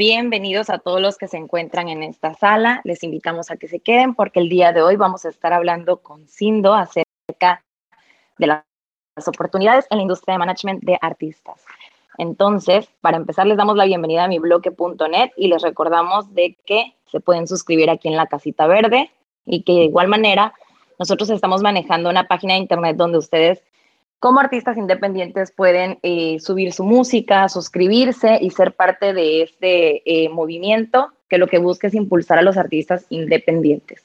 Bienvenidos a todos los que se encuentran en esta sala. Les invitamos a que se queden porque el día de hoy vamos a estar hablando con Sindo acerca de las oportunidades en la industria de management de artistas. Entonces, para empezar, les damos la bienvenida a mi bloque.net y les recordamos de que se pueden suscribir aquí en la casita verde y que de igual manera nosotros estamos manejando una página de internet donde ustedes como artistas independientes pueden eh, subir su música, suscribirse y ser parte de este eh, movimiento que lo que busca es impulsar a los artistas independientes.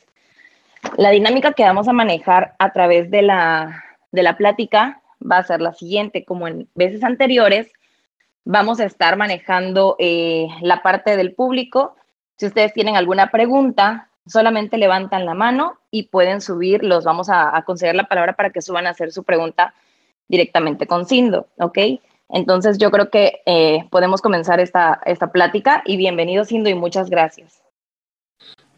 La dinámica que vamos a manejar a través de la, de la plática va a ser la siguiente, como en veces anteriores, vamos a estar manejando eh, la parte del público. Si ustedes tienen alguna pregunta, solamente levantan la mano y pueden subir, los vamos a conceder la palabra para que suban a hacer su pregunta directamente con Sindo, ¿ok? Entonces yo creo que eh, podemos comenzar esta, esta plática y bienvenido Sindo y muchas gracias.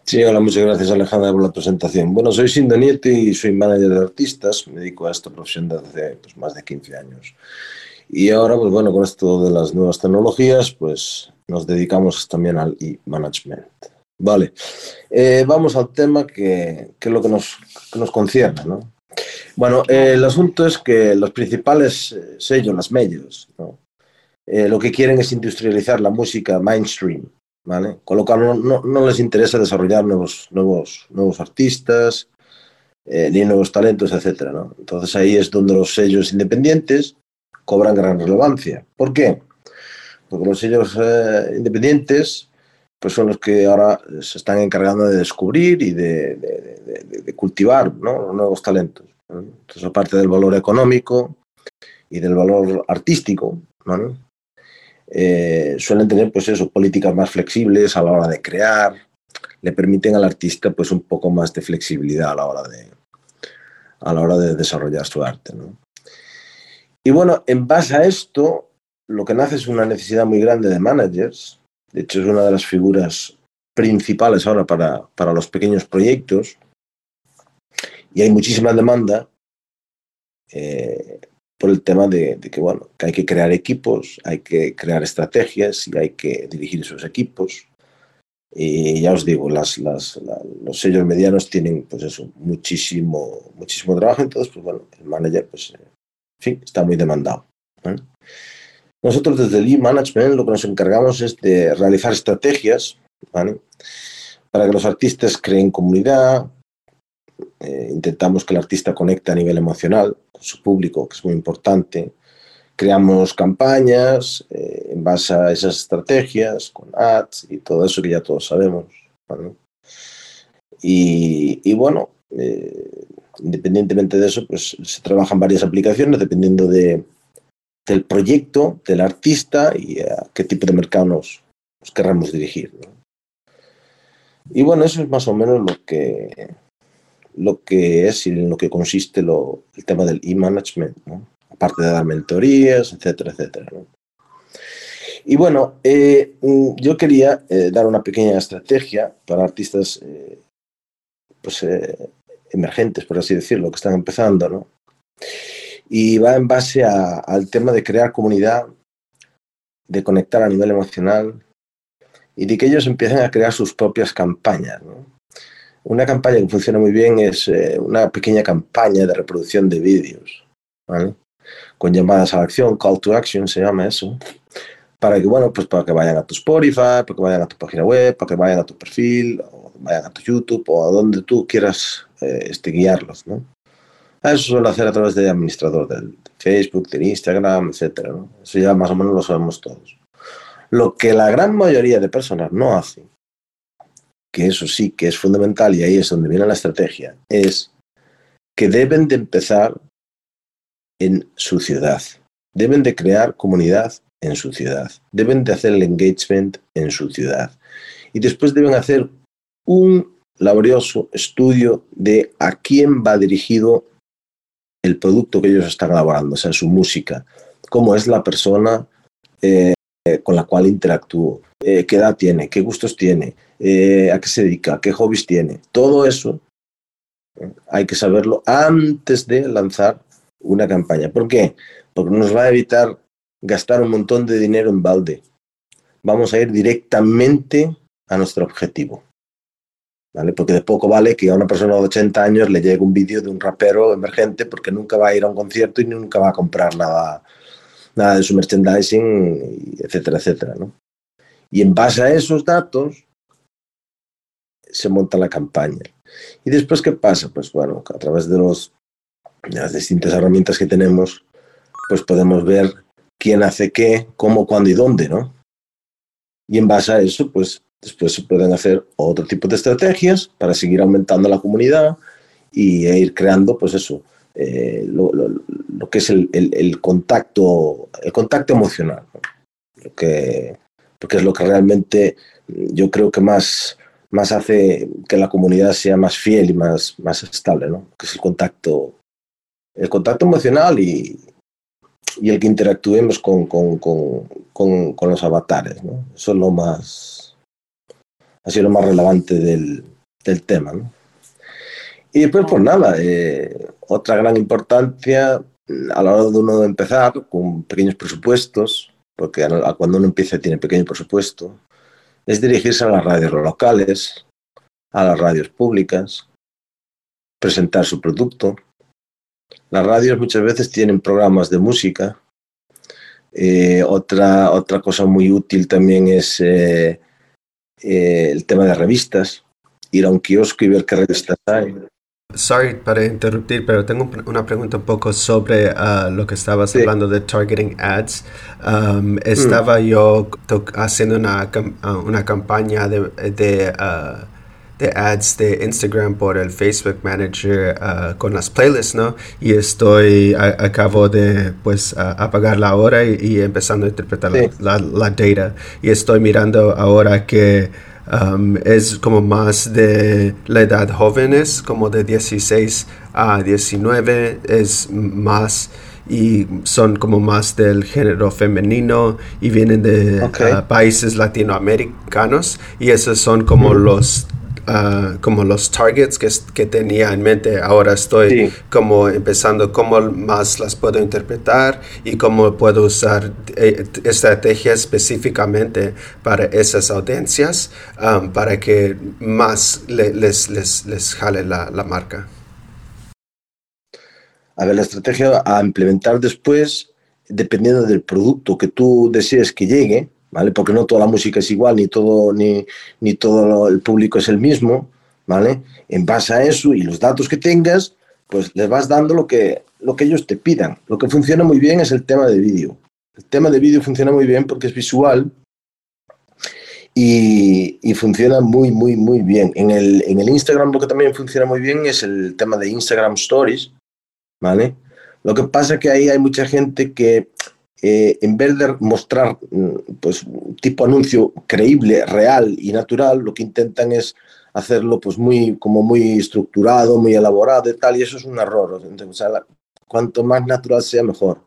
Sí, hola, muchas gracias Alejandra por la presentación. Bueno, soy Sindo Nieto y soy manager de artistas, me dedico a esta profesión desde pues, más de 15 años. Y ahora, pues bueno, con esto de las nuevas tecnologías, pues nos dedicamos también al e-management. Vale, eh, vamos al tema que, que, es lo que nos, que nos concierne, ¿no? Bueno, eh, el asunto es que los principales eh, sellos, las medios, ¿no? eh, lo que quieren es industrializar la música mainstream, ¿vale? Con lo cual no, no, no les interesa desarrollar nuevos, nuevos, nuevos artistas, eh, ni nuevos talentos, etcétera, ¿no? Entonces ahí es donde los sellos independientes cobran gran relevancia. ¿Por qué? Porque los sellos independientes pues son los que ahora se están encargando de descubrir y de, de, de, de cultivar ¿no? nuevos talentos. Entonces, aparte del valor económico y del valor artístico, ¿no? eh, suelen tener pues eso, políticas más flexibles a la hora de crear, le permiten al artista pues un poco más de flexibilidad a la hora de, a la hora de desarrollar su arte. ¿no? Y bueno, en base a esto, lo que nace es una necesidad muy grande de managers, de hecho es una de las figuras principales ahora para, para los pequeños proyectos, y hay muchísima demanda eh, por el tema de, de, que, bueno, que hay que crear equipos, hay que crear estrategias y hay que dirigir esos equipos. Y ya os digo, las, las, la, los sellos medianos tienen pues eso, muchísimo, muchísimo trabajo, entonces, pues bueno, el manager, pues, en fin, está muy demandado. ¿eh? Nosotros desde el e-management lo que nos encargamos es de realizar estrategias para que los artistas creen comunidad, eh, intentamos que el artista conecte a nivel emocional con su público, que es muy importante. Creamos campañas eh, en base a esas estrategias, con ads y todo eso que ya todos sabemos. y, bueno, eh, independientemente de eso, pues se trabajan varias aplicaciones dependiendo de, del proyecto, del artista y a qué tipo de mercado nos, nos querramos dirigir. ¿no? Y bueno, eso es más o menos lo que, lo que es y en lo que consiste lo, el tema del e-management, ¿no? aparte de dar mentorías, etcétera, etcétera. Y bueno, eh, yo quería eh, dar una pequeña estrategia para artistas eh, pues, emergentes, por así decirlo, que están empezando, ¿no? Y va en base a, al tema de crear comunidad, de conectar a nivel emocional y de que ellos empiecen a crear sus propias campañas, ¿no? Una campaña que funciona muy bien es eh, una pequeña campaña de reproducción de vídeos, ¿vale? Con llamadas a la acción, call to action se llama eso, para que, bueno, pues para que vayan a tu Spotify, para que vayan a tu página web, para que vayan a tu perfil, o vayan a tu YouTube o a donde tú quieras eh, este, guiarlos, ¿no? Eso suele hacer a través de administrador del Facebook, del Instagram, ¿no? Eso ya más o menos lo sabemos todos. Lo que la gran mayoría de personas no hacen que eso sí que es fundamental y ahí es donde viene la estrategia, es que deben de empezar en su ciudad, deben de crear comunidad en su ciudad, deben de hacer el engagement en su ciudad y después deben hacer un laborioso estudio de a quién va dirigido el producto que ellos están elaborando, o sea, su música, cómo es la persona eh, con la cual interactúo, eh, qué edad tiene, qué gustos tiene, eh, a qué se dedica, qué hobbies tiene. Todo eso hay que saberlo antes de lanzar una campaña. ¿Por qué? Porque nos va a evitar gastar un montón de dinero en balde. vamos a ir directamente a nuestro objetivo. ¿Vale? Porque de poco vale que a una persona de 80 años le llegue un vídeo de un rapero emergente porque nunca va a ir a un concierto y nunca va a comprar nada, nada de su merchandising, etcétera, etcétera. ¿no? Y en base a esos datos se monta la campaña. ¿Y después qué pasa? Pues bueno, a través de, los, de las distintas herramientas que tenemos, pues podemos ver quién hace qué, cómo, cuándo y dónde, ¿no? Y en base a eso, pues después se pueden hacer otro tipo de estrategias para seguir aumentando la comunidad y, e ir creando, pues eso, eh, lo, que es el, el, contacto, el contacto emocional, lo que, porque es lo que realmente yo creo que más, más hace que la comunidad sea más fiel y más, más estable, ¿no? que es el contacto, el contacto emocional y, y el que interactuemos con, con, con, con, los avatares. ¿no? Eso es lo más, ha sido lo más relevante del, del tema. Y después, pues nada, eh, otra gran importancia a la hora de uno empezar con pequeños presupuestos, porque cuando uno empieza tiene pequeño presupuesto, es dirigirse a las radios locales, a las radios públicas, presentar su producto, las radios muchas veces tienen programas de música. Eh, otra, otra cosa muy útil también es eh, eh, el tema de revistas. Ir a un kiosco y ver qué revistas hay. Sorry para interrumpir, pero tengo una pregunta un poco sobre uh, lo que estabas hablando de targeting ads. Um, estaba mm. yo haciendo una, uh, una campaña de, de uh, de ads de Instagram por el Facebook Manager uh, con las playlists, ¿no? Y estoy, acabo de, pues, apagar la hora y, empezando a interpretar la, la, data. Y estoy mirando ahora que um, es como más de la edad jóvenes, como de 16 a 19, es más y son como más del género femenino y vienen de uh, países latinoamericanos y esos son como los Ah, como los targets que, que, tenía en mente. Ahora estoy como empezando cómo más las puedo interpretar y cómo puedo usar eh, estrategias específicamente para esas audiencias um, para que más les, les, les, jale la, la marca. A ver, la estrategia a implementar después, dependiendo del producto que tú desees que llegue, ¿vale? Porque no toda la música es igual, ni todo, ni, ni todo el público es el mismo, ¿vale? En base a eso y los datos que tengas, pues les vas dando lo que, lo que ellos te pidan. Lo que funciona muy bien es el tema de vídeo. El tema de vídeo funciona muy bien porque es visual y, funciona muy, muy, muy bien. En el, en el Instagram lo que también funciona muy bien es el tema de Instagram Stories, ¿vale? Lo que pasa es que ahí hay mucha gente que eh, en vez de mostrar mm, pues, tipo anuncio creíble, real y natural, lo que intentan es hacerlo pues muy como muy estructurado, muy elaborado y tal, y eso es un error. O sea, cuanto más natural sea, mejor.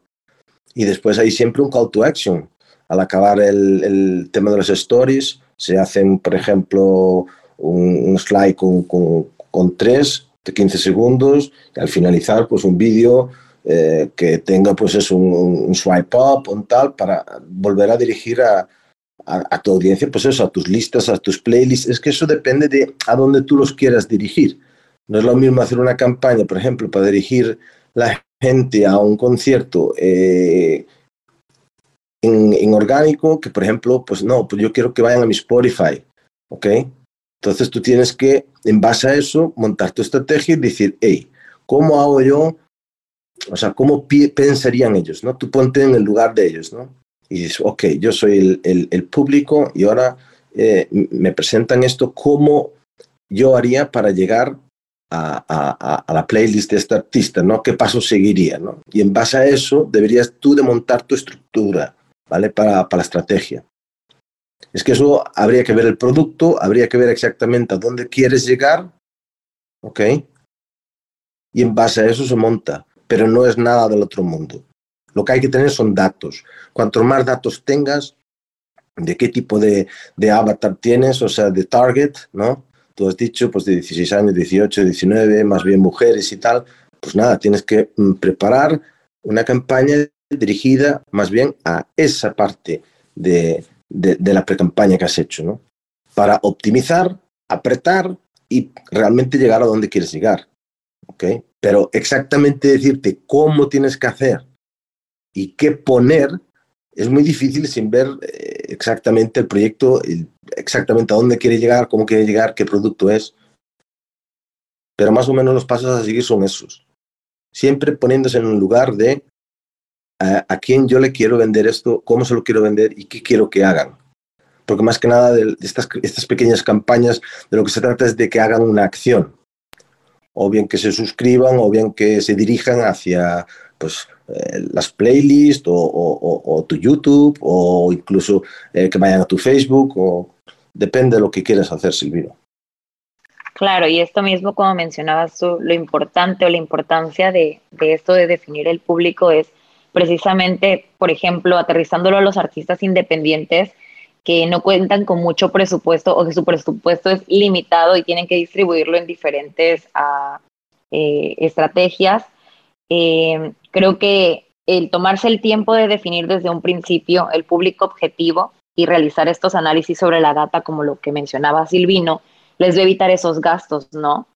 Y después hay siempre un call to action. Al acabar el, el tema de las stories, se hacen, por ejemplo, un, slide con, con, con, tres de 15 segundos y al finalizar, pues un vídeo eh, que tenga pues es un, swipe up, un tal, para volver a dirigir a, a, tu audiencia, pues eso, a tus listas, a tus playlists. Es que eso depende de a dónde tú los quieras dirigir. No es lo mismo hacer una campaña, por ejemplo, para dirigir la gente a un concierto eh, en, en, orgánico, que por ejemplo, pues no, pues yo quiero que vayan a mi Spotify, ¿ok? Entonces tú tienes que, en base a eso, montar tu estrategia y decir, hey, ¿cómo hago yo o sea, ¿cómo pensarían ellos? ¿no? Tú ponte en el lugar de ellos, ¿no? Y dices, ok, yo soy el, el, público y ahora eh, me presentan esto, ¿cómo yo haría para llegar a, a, a, la playlist de este artista, ¿no? ¿Qué paso seguiría, ¿no? Y en base a eso deberías tú de montar tu estructura, ¿vale? Para, para la estrategia. Es que eso habría que ver el producto, habría que ver exactamente a dónde quieres llegar, ¿ok? Y en base a eso se monta pero no es nada del otro mundo. Lo que hay que tener son datos. Cuanto más datos tengas, de qué tipo de, avatar tienes, o sea, de target, ¿no? Tú has dicho, pues de 16 años, 18, 19, más bien mujeres y tal. Pues nada, tienes que mm, preparar una campaña dirigida más bien a esa parte de, de, de la pre-campaña que has hecho, ¿no? Para optimizar, apretar y realmente llegar a donde quieres llegar. ¿ok? Pero exactamente decirte cómo tienes que hacer y qué poner es muy difícil sin ver eh, exactamente el proyecto, exactamente a dónde quiere llegar, cómo quiere llegar, qué producto es. Pero más o menos los pasos a seguir son esos. Siempre poniéndose en un lugar de a, quién yo le quiero vender esto, cómo se lo quiero vender y qué quiero que hagan. Porque más que nada de estas, estas pequeñas campañas, de lo que se trata es de que hagan una acción. O bien que se suscriban, o bien que se dirijan hacia pues, eh, las playlists o, tu YouTube o incluso eh, que vayan a tu Facebook o depende de lo que quieras hacer, Silvino. Claro, y esto mismo, como mencionabas tú, lo importante o la importancia de, de esto de definir el público es precisamente, por ejemplo, aterrizándolo a los artistas independientes no cuentan con mucho presupuesto o que su presupuesto es limitado y tienen que distribuirlo en diferentes uh, eh, estrategias eh, creo que el tomarse el tiempo de definir desde un principio el público objetivo y realizar estos análisis sobre la data, como lo que mencionaba Silvino, les va a evitar esos gastos, ¿no?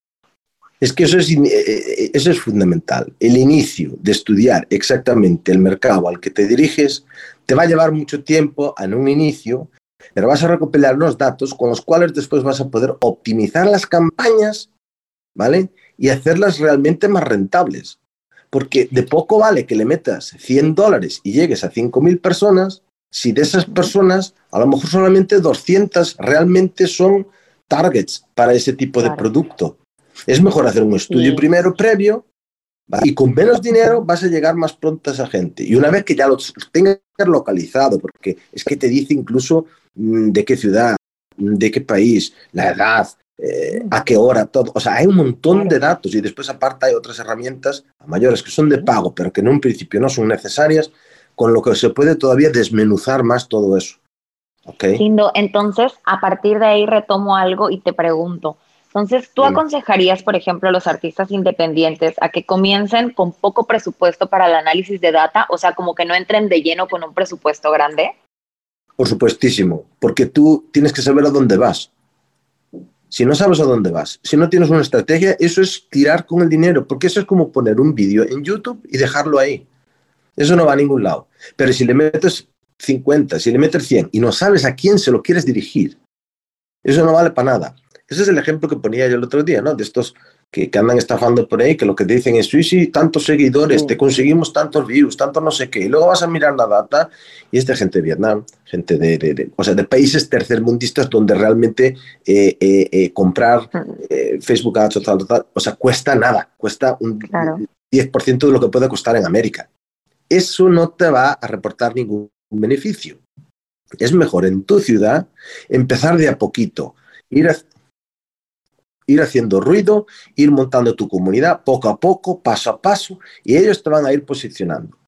Es que eso es, eh, eso es fundamental. El inicio de estudiar exactamente el mercado al que te diriges te va a llevar mucho tiempo en un inicio, pero vas a recopilar unos datos con los cuales después vas a poder optimizar las campañas, ¿vale? Y hacerlas realmente más rentables. Porque de poco vale que le metas 100 dólares y llegues a 5.000 personas si de esas personas a lo mejor solamente 200 realmente son targets para ese tipo de producto. Es mejor hacer un estudio primero previo y con menos dinero vas a llegar más pronto a esa gente. Y una vez que ya lo tengas localizado, porque es que te dice incluso de qué ciudad, de qué país, la edad, eh, a qué hora, todo. O sea, hay un montón de datos y después aparte hay otras herramientas mayores que son de pago, pero que en un principio no son necesarias, con lo que se puede todavía desmenuzar más todo eso. ¿Okay? Lindo. Entonces, a partir de ahí retomo algo y te pregunto. Entonces, ¿tú aconsejarías, por ejemplo, a los artistas independientes a que comiencen con poco presupuesto para el análisis de data? O sea, como que no entren de lleno con un presupuesto grande. Por supuestísimo, porque tú tienes que saber a dónde vas. Si no sabes a dónde vas, si no tienes una estrategia, eso es tirar con el dinero, porque eso es como poner un vídeo en YouTube y dejarlo ahí. Eso no va a ningún lado. Pero si le metes 50, si le metes 100 y no sabes a quién se lo quieres dirigir, eso no vale para nada. Ese es el ejemplo que ponía yo el otro día, ¿no? De estos que, andan estafando por ahí, que lo que te dicen es, sí, sí, tantos seguidores, te conseguimos tantos views, tanto no sé qué, y luego vas a mirar la data y es de gente de Vietnam, gente de, de, o sea, de países tercermundistas donde realmente eh, eh, eh, comprar Facebook Ads o tal, tal, o sea, cuesta nada, cuesta un 10% de lo que puede costar en América. Eso no te va a reportar ningún beneficio. Es mejor en tu ciudad empezar de a poquito, ir a, ir haciendo ruido, ir montando tu comunidad poco a poco, paso a paso, y ellos te van a ir posicionando.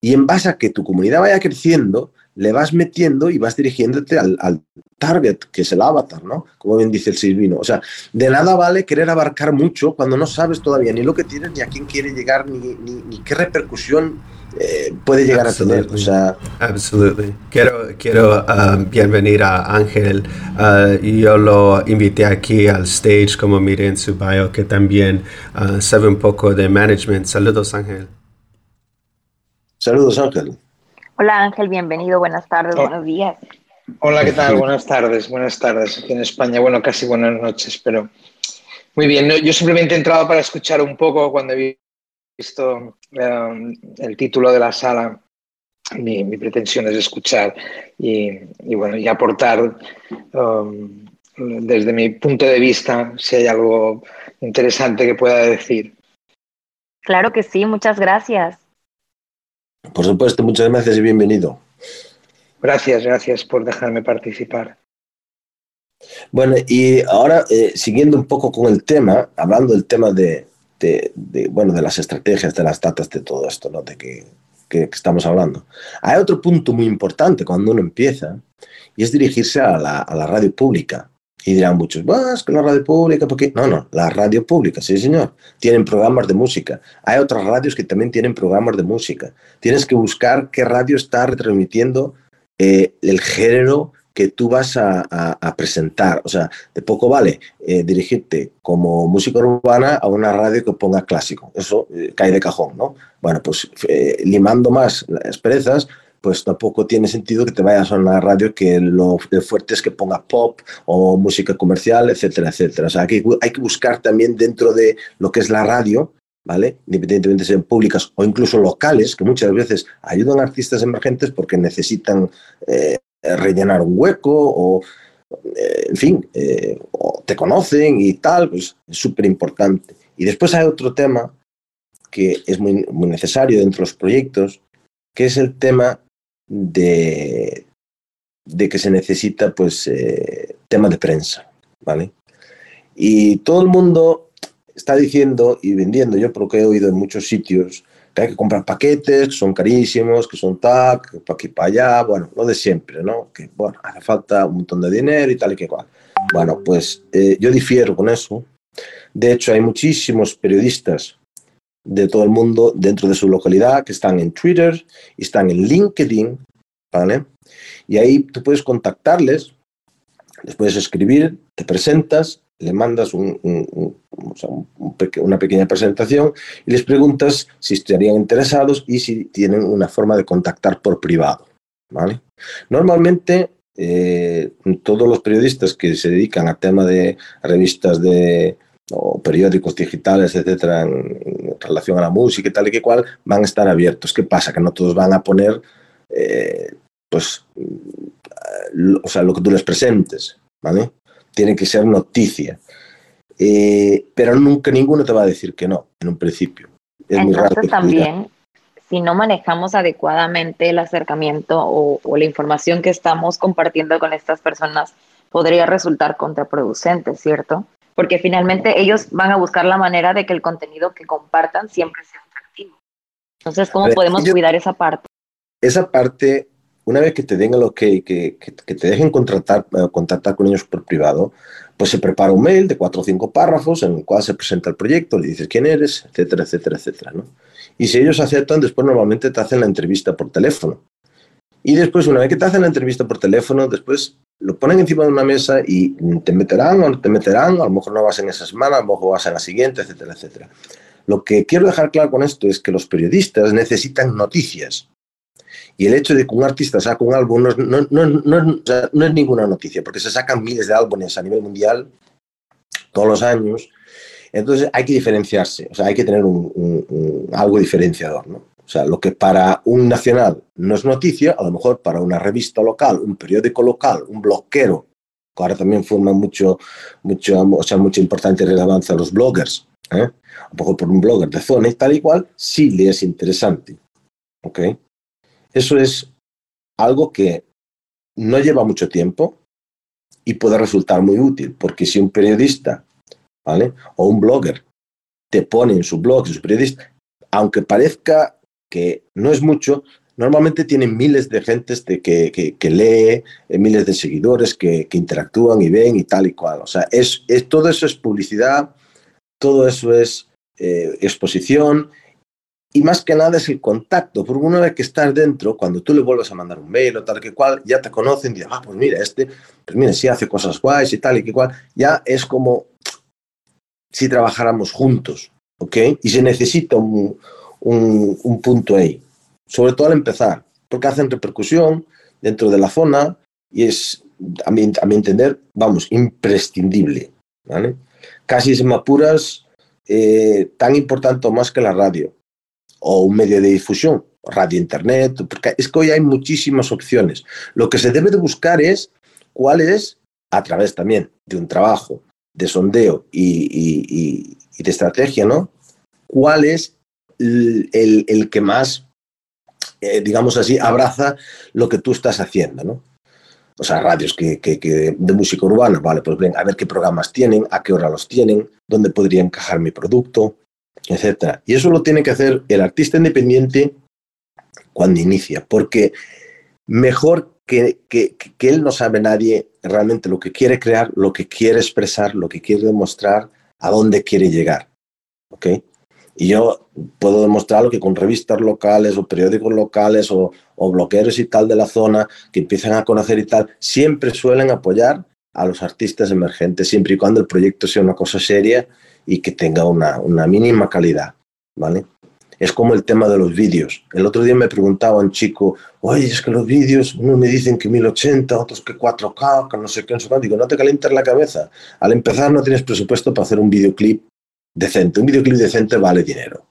Y en base a que tu comunidad vaya creciendo, le vas metiendo y vas dirigiéndote al, target, que es el avatar, ¿no? Como bien dice el Silvino. O sea, de nada vale querer abarcar mucho cuando no sabes todavía ni lo que tienes, ni a quién quiere llegar, ni, qué repercusión eh, puede llegar a tener. O sea, Absolutely. Quiero, quiero uh, bienvenir a Ángel. Uh, yo lo invité aquí al stage, como miré en su bio, que también uh, sabe un poco de management. Saludos, Ángel. Saludos, Ángel. Hola, Ángel, bienvenido. Buenas tardes, oh. buenos días. Hola, ¿qué tal? buenas tardes, buenas tardes. Aquí en España, bueno, casi buenas noches, pero muy bien. Yo simplemente he entrado para escuchar un poco cuando he visto um, el título de la sala, mi, pretensión es escuchar y, bueno, y aportar um, desde mi punto de vista si hay algo interesante que pueda decir. Claro que sí, muchas gracias. Por supuesto, muchas gracias y bienvenido. Gracias, gracias por dejarme participar. Bueno, y ahora eh, siguiendo un poco con el tema, hablando del tema de, de, bueno, de las estrategias, de las datas, de todo esto, ¿no? De que, que, estamos hablando. Hay otro punto muy importante cuando uno empieza y es dirigirse a la, a la radio pública. Y dirán muchos, es que la radio pública, porque no, no, la radio pública, sí señor, tienen programas de música. Hay otras radios que también tienen programas de música. Tienes que buscar qué radio está retransmitiendo eh, el género que tú vas a, presentar. O sea, de poco vale eh, dirigirte como música urbana a una radio que ponga clásico. Eso eh, cae de cajón, ¿no? Bueno, pues limando más las perezas, pues tampoco tiene sentido que te vayas a una radio que lo fuerte es que ponga pop o música comercial, etcétera, etcétera. O sea, hay hay que buscar también dentro de lo que es la radio ¿vale? Independientemente sean públicas o incluso locales, que muchas veces ayudan a artistas emergentes porque necesitan eh, rellenar un hueco o, eh, en fin, eh, o te conocen y tal, pues es súper importante. Y después hay otro tema que es muy, muy necesario dentro de los proyectos, que es el tema de, de que se necesita, pues, tema de prensa, ¿vale? Y todo el mundo está diciendo y vendiendo, yo por lo que he oído en muchos sitios, que comprar paquetes, que son carísimos, que son TAC, que para aquí para allá, bueno, lo de siempre, ¿no? Que, bueno, hace falta un montón de dinero y tal y que cual. Bueno, pues eh, yo difiero con eso. De hecho, hay muchísimos periodistas de todo el mundo dentro de su localidad que están en Twitter y están en LinkedIn, ¿vale? Y ahí tú puedes contactarles, les puedes escribir, te presentas le mandas una pequeña presentación y les preguntas si estarían interesados y si tienen una forma de contactar por privado. ¿vale? Normalmente, eh, todos los periodistas que se dedican a tema de revistas de, o periódicos digitales, etcétera, en, relación a la música y tal y que cual, van a estar abiertos. ¿Qué pasa? Que no todos van a poner, eh, pues, o sea, lo que tú les presentes, ¿vale? Tiene que ser noticia. Eh, pero nunca ninguno te va a decir que no, en un principio. Es Entonces también, si no manejamos adecuadamente el acercamiento o, la información que estamos compartiendo con estas personas, podría resultar contraproducente, ¿cierto? Porque finalmente ellos van a buscar la manera de que el contenido que compartan siempre sea atractivo. Entonces, ¿cómo podemos cuidar esa parte? Esa parte una vez que te den el ok, que, que, te dejen contratar, eh, contactar con ellos por privado, pues se prepara un mail de cuatro o cinco párrafos en el cual se presenta el proyecto, le dices quién eres, etcétera, etcétera, etcétera. ¿no? Y si ellos aceptan, después normalmente te hacen la entrevista por teléfono. Y después, una vez que te hacen la entrevista por teléfono, después lo ponen encima de una mesa y te meterán o no te meterán, a lo mejor no vas en esa semana, a lo mejor vas en la siguiente, etcétera, etcétera. Lo que quiero dejar claro con esto es que los periodistas necesitan noticias. Y el hecho de que un artista saque un álbum no, no, no, no, es ninguna noticia, porque se sacan miles de álbumes a nivel mundial todos los años. Entonces hay que diferenciarse, o sea, hay que tener un, algo diferenciador, ¿no? O sea, lo que para un nacional no es noticia, a lo mejor para una revista local, un periódico local, un bloquero, que ahora también forma mucho, mucho, o sea, mucha importante relevancia a los bloggers, ¿eh? a lo mejor por un blogger de zona y tal y cual, sí le es interesante. ¿ok? Eso es algo que no lleva mucho tiempo y puede resultar muy útil, porque si un periodista, ¿vale? O un blogger te pone en su blog, su periodista, aunque parezca que no es mucho, normalmente tiene miles de gentes de que, que, lee, eh, miles de seguidores que, que, interactúan y ven y tal y cual. O sea, es, es todo eso es publicidad, todo eso es eh, exposición y más que nada es el contacto, porque una vez que estás dentro, cuando tú le vuelves a mandar un mail o tal que cual, ya te conocen y dicen, ah, pues mira, este, pues mira, si hace cosas guays y tal y que cual, ya es como si trabajáramos juntos, ¿ok? Y se necesita un, un, punto ahí, sobre todo al empezar, porque hacen repercusión dentro de la zona y es, a mi, entender, vamos, imprescindible, ¿vale? Casi se me apuras eh, tan importante o más que la radio o un medio de difusión, radio, internet, porque es que hoy hay muchísimas opciones. Lo que se debe de buscar es cuál es, a través también de un trabajo de sondeo y, de estrategia, ¿no? ¿Cuál es el, que más, eh, digamos así, abraza lo que tú estás haciendo, ¿no? O sea, radios que, de música urbana, vale, pues ven, a ver qué programas tienen, a qué hora los tienen, dónde podría encajar mi producto, etcétera. Y eso lo tiene que hacer el artista independiente cuando inicia, porque mejor que, que, él no sabe nadie realmente lo que quiere crear, lo que quiere expresar, lo que quiere demostrar, a dónde quiere llegar. ¿Ok? Y yo puedo demostrarlo que con revistas locales o periódicos locales o, o bloqueros y tal de la zona que empiezan a conocer y tal, siempre suelen apoyar a los artistas emergentes, siempre y cuando el proyecto sea una cosa seria y que tenga una, una mínima calidad, ¿vale? Es como el tema de los vídeos. El otro día me preguntaba un chico, oye, es que los vídeos, unos me dicen que 1080, otros que 4K, que no sé qué, no sé qué. Digo, no te calientes la cabeza. Al empezar no tienes presupuesto para hacer un videoclip decente. Un videoclip decente vale dinero.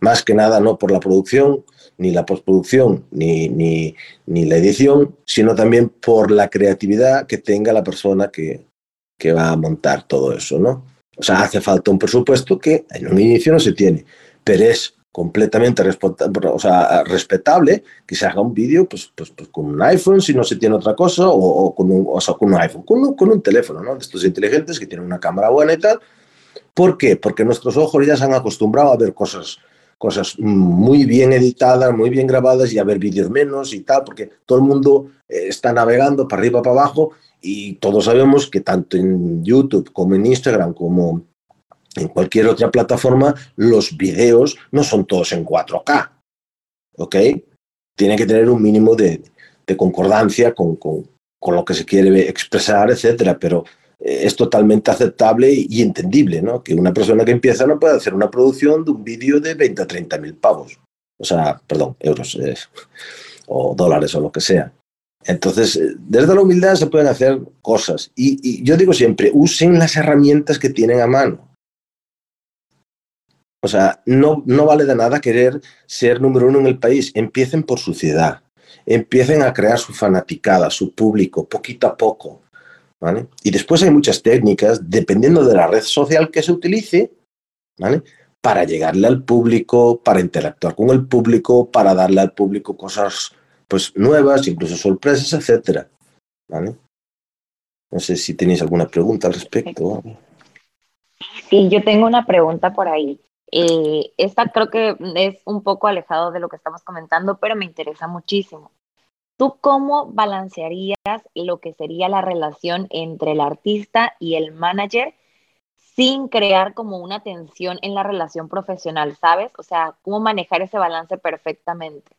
Más que nada no por la producción, ni la postproducción, ni, ni, ni la edición, sino también por la creatividad que tenga la persona que, que va a montar todo eso, ¿no? O sea, hace falta un presupuesto que en un inicio no se tiene, pero es completamente respetable que se haga un vídeo pues, pues, pues, con un iPhone si no se tiene otra cosa o, o con, un, o sea, con un iPhone, con un, con un teléfono, ¿no? De estos inteligentes que tienen una cámara buena y tal. ¿Por qué? Porque nuestros ojos ya se han acostumbrado a ver cosas, cosas muy bien editadas, muy bien grabadas y a ver vídeos menos y tal, porque todo el mundo eh, está navegando para arriba, para abajo y todos sabemos que tanto en YouTube como en Instagram como en cualquier otra plataforma, los videos no son todos en 4K. ¿Ok? Tiene que tener un mínimo de, concordancia con, con, lo que se quiere expresar, etcétera, pero es totalmente aceptable y entendible, ¿no? Que una persona que empieza no puede hacer una producción de un vídeo de 20 a 30 mil pavos. O sea, perdón, euros eh, o dólares o lo que sea. Entonces, eh, desde la humildad se pueden hacer cosas. Y, y yo digo siempre, usen las herramientas que tienen a mano o sea, no, no vale de nada querer ser número uno en el país. Empiecen por su ciudad. Empiecen a crear su fanaticada, su público, poquito a poco. Y después hay muchas técnicas, dependiendo de la red social que se utilice, ¿vale? para llegarle al público, para interactuar con el público, para darle al público cosas pues, nuevas, incluso sorpresas, etc. ¿vale? No sé si tenéis alguna pregunta al respecto. Sí, yo tengo una pregunta por ahí. Eh, esta creo que es un poco alejado de lo que estamos comentando, pero me interesa muchísimo. ¿Tú cómo balancearías lo que sería la relación entre el artista y el manager sin crear como una tensión en la relación profesional, ¿sabes? O sea, ¿cómo manejar ese balance perfectamente?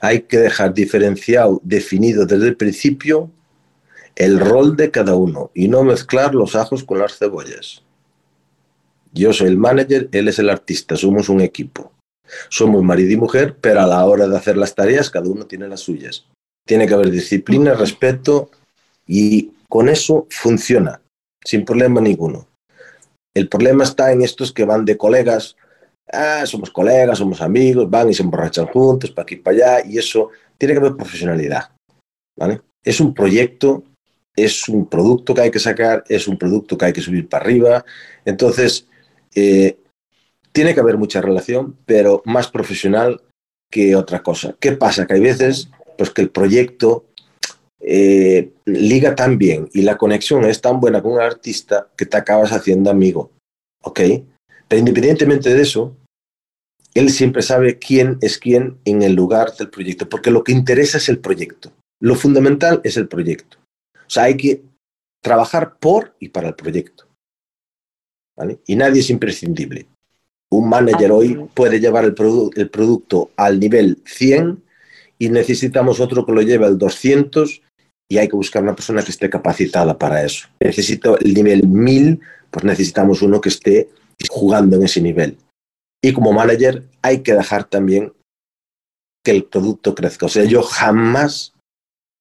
Hay que dejar diferenciado, definido desde el principio, el rol de cada uno y no mezclar los ajos con las cebollas. Yo soy el manager, él es el artista, somos un equipo. Somos marido y mujer, pero a la hora de hacer las tareas cada uno tiene las suyas. Tiene que haber disciplina, respeto y con eso funciona, sin problema ninguno. El problema está en estos que van de colegas, ah, somos colegas, somos amigos, van y se emborrachan juntos, para aquí para allá, y eso tiene que haber profesionalidad. ¿vale? Es un proyecto, es un producto que hay que sacar, es un producto que hay que subir para arriba. Entonces, eh, tiene que haber mucha relación, pero más profesional que otra cosa. ¿Qué pasa? Que hay veces pues, que el proyecto eh, liga tan bien y la conexión es tan buena con un artista que te acabas haciendo amigo. ¿Ok? Pero independientemente de eso, él siempre sabe quién es quién en el lugar del proyecto, porque lo que interesa es el proyecto. Lo fundamental es el proyecto. O sea, hay que trabajar por y para el proyecto. Y nadie es imprescindible. Un manager hoy puede llevar el, el producto al nivel 100 y necesitamos otro que lo lleve al 200 y hay que buscar una persona que esté capacitada para eso. Necesito el nivel 1000, pues necesitamos uno que esté jugando en ese nivel. Y como manager hay que dejar también que el producto crezca. O sea, yo jamás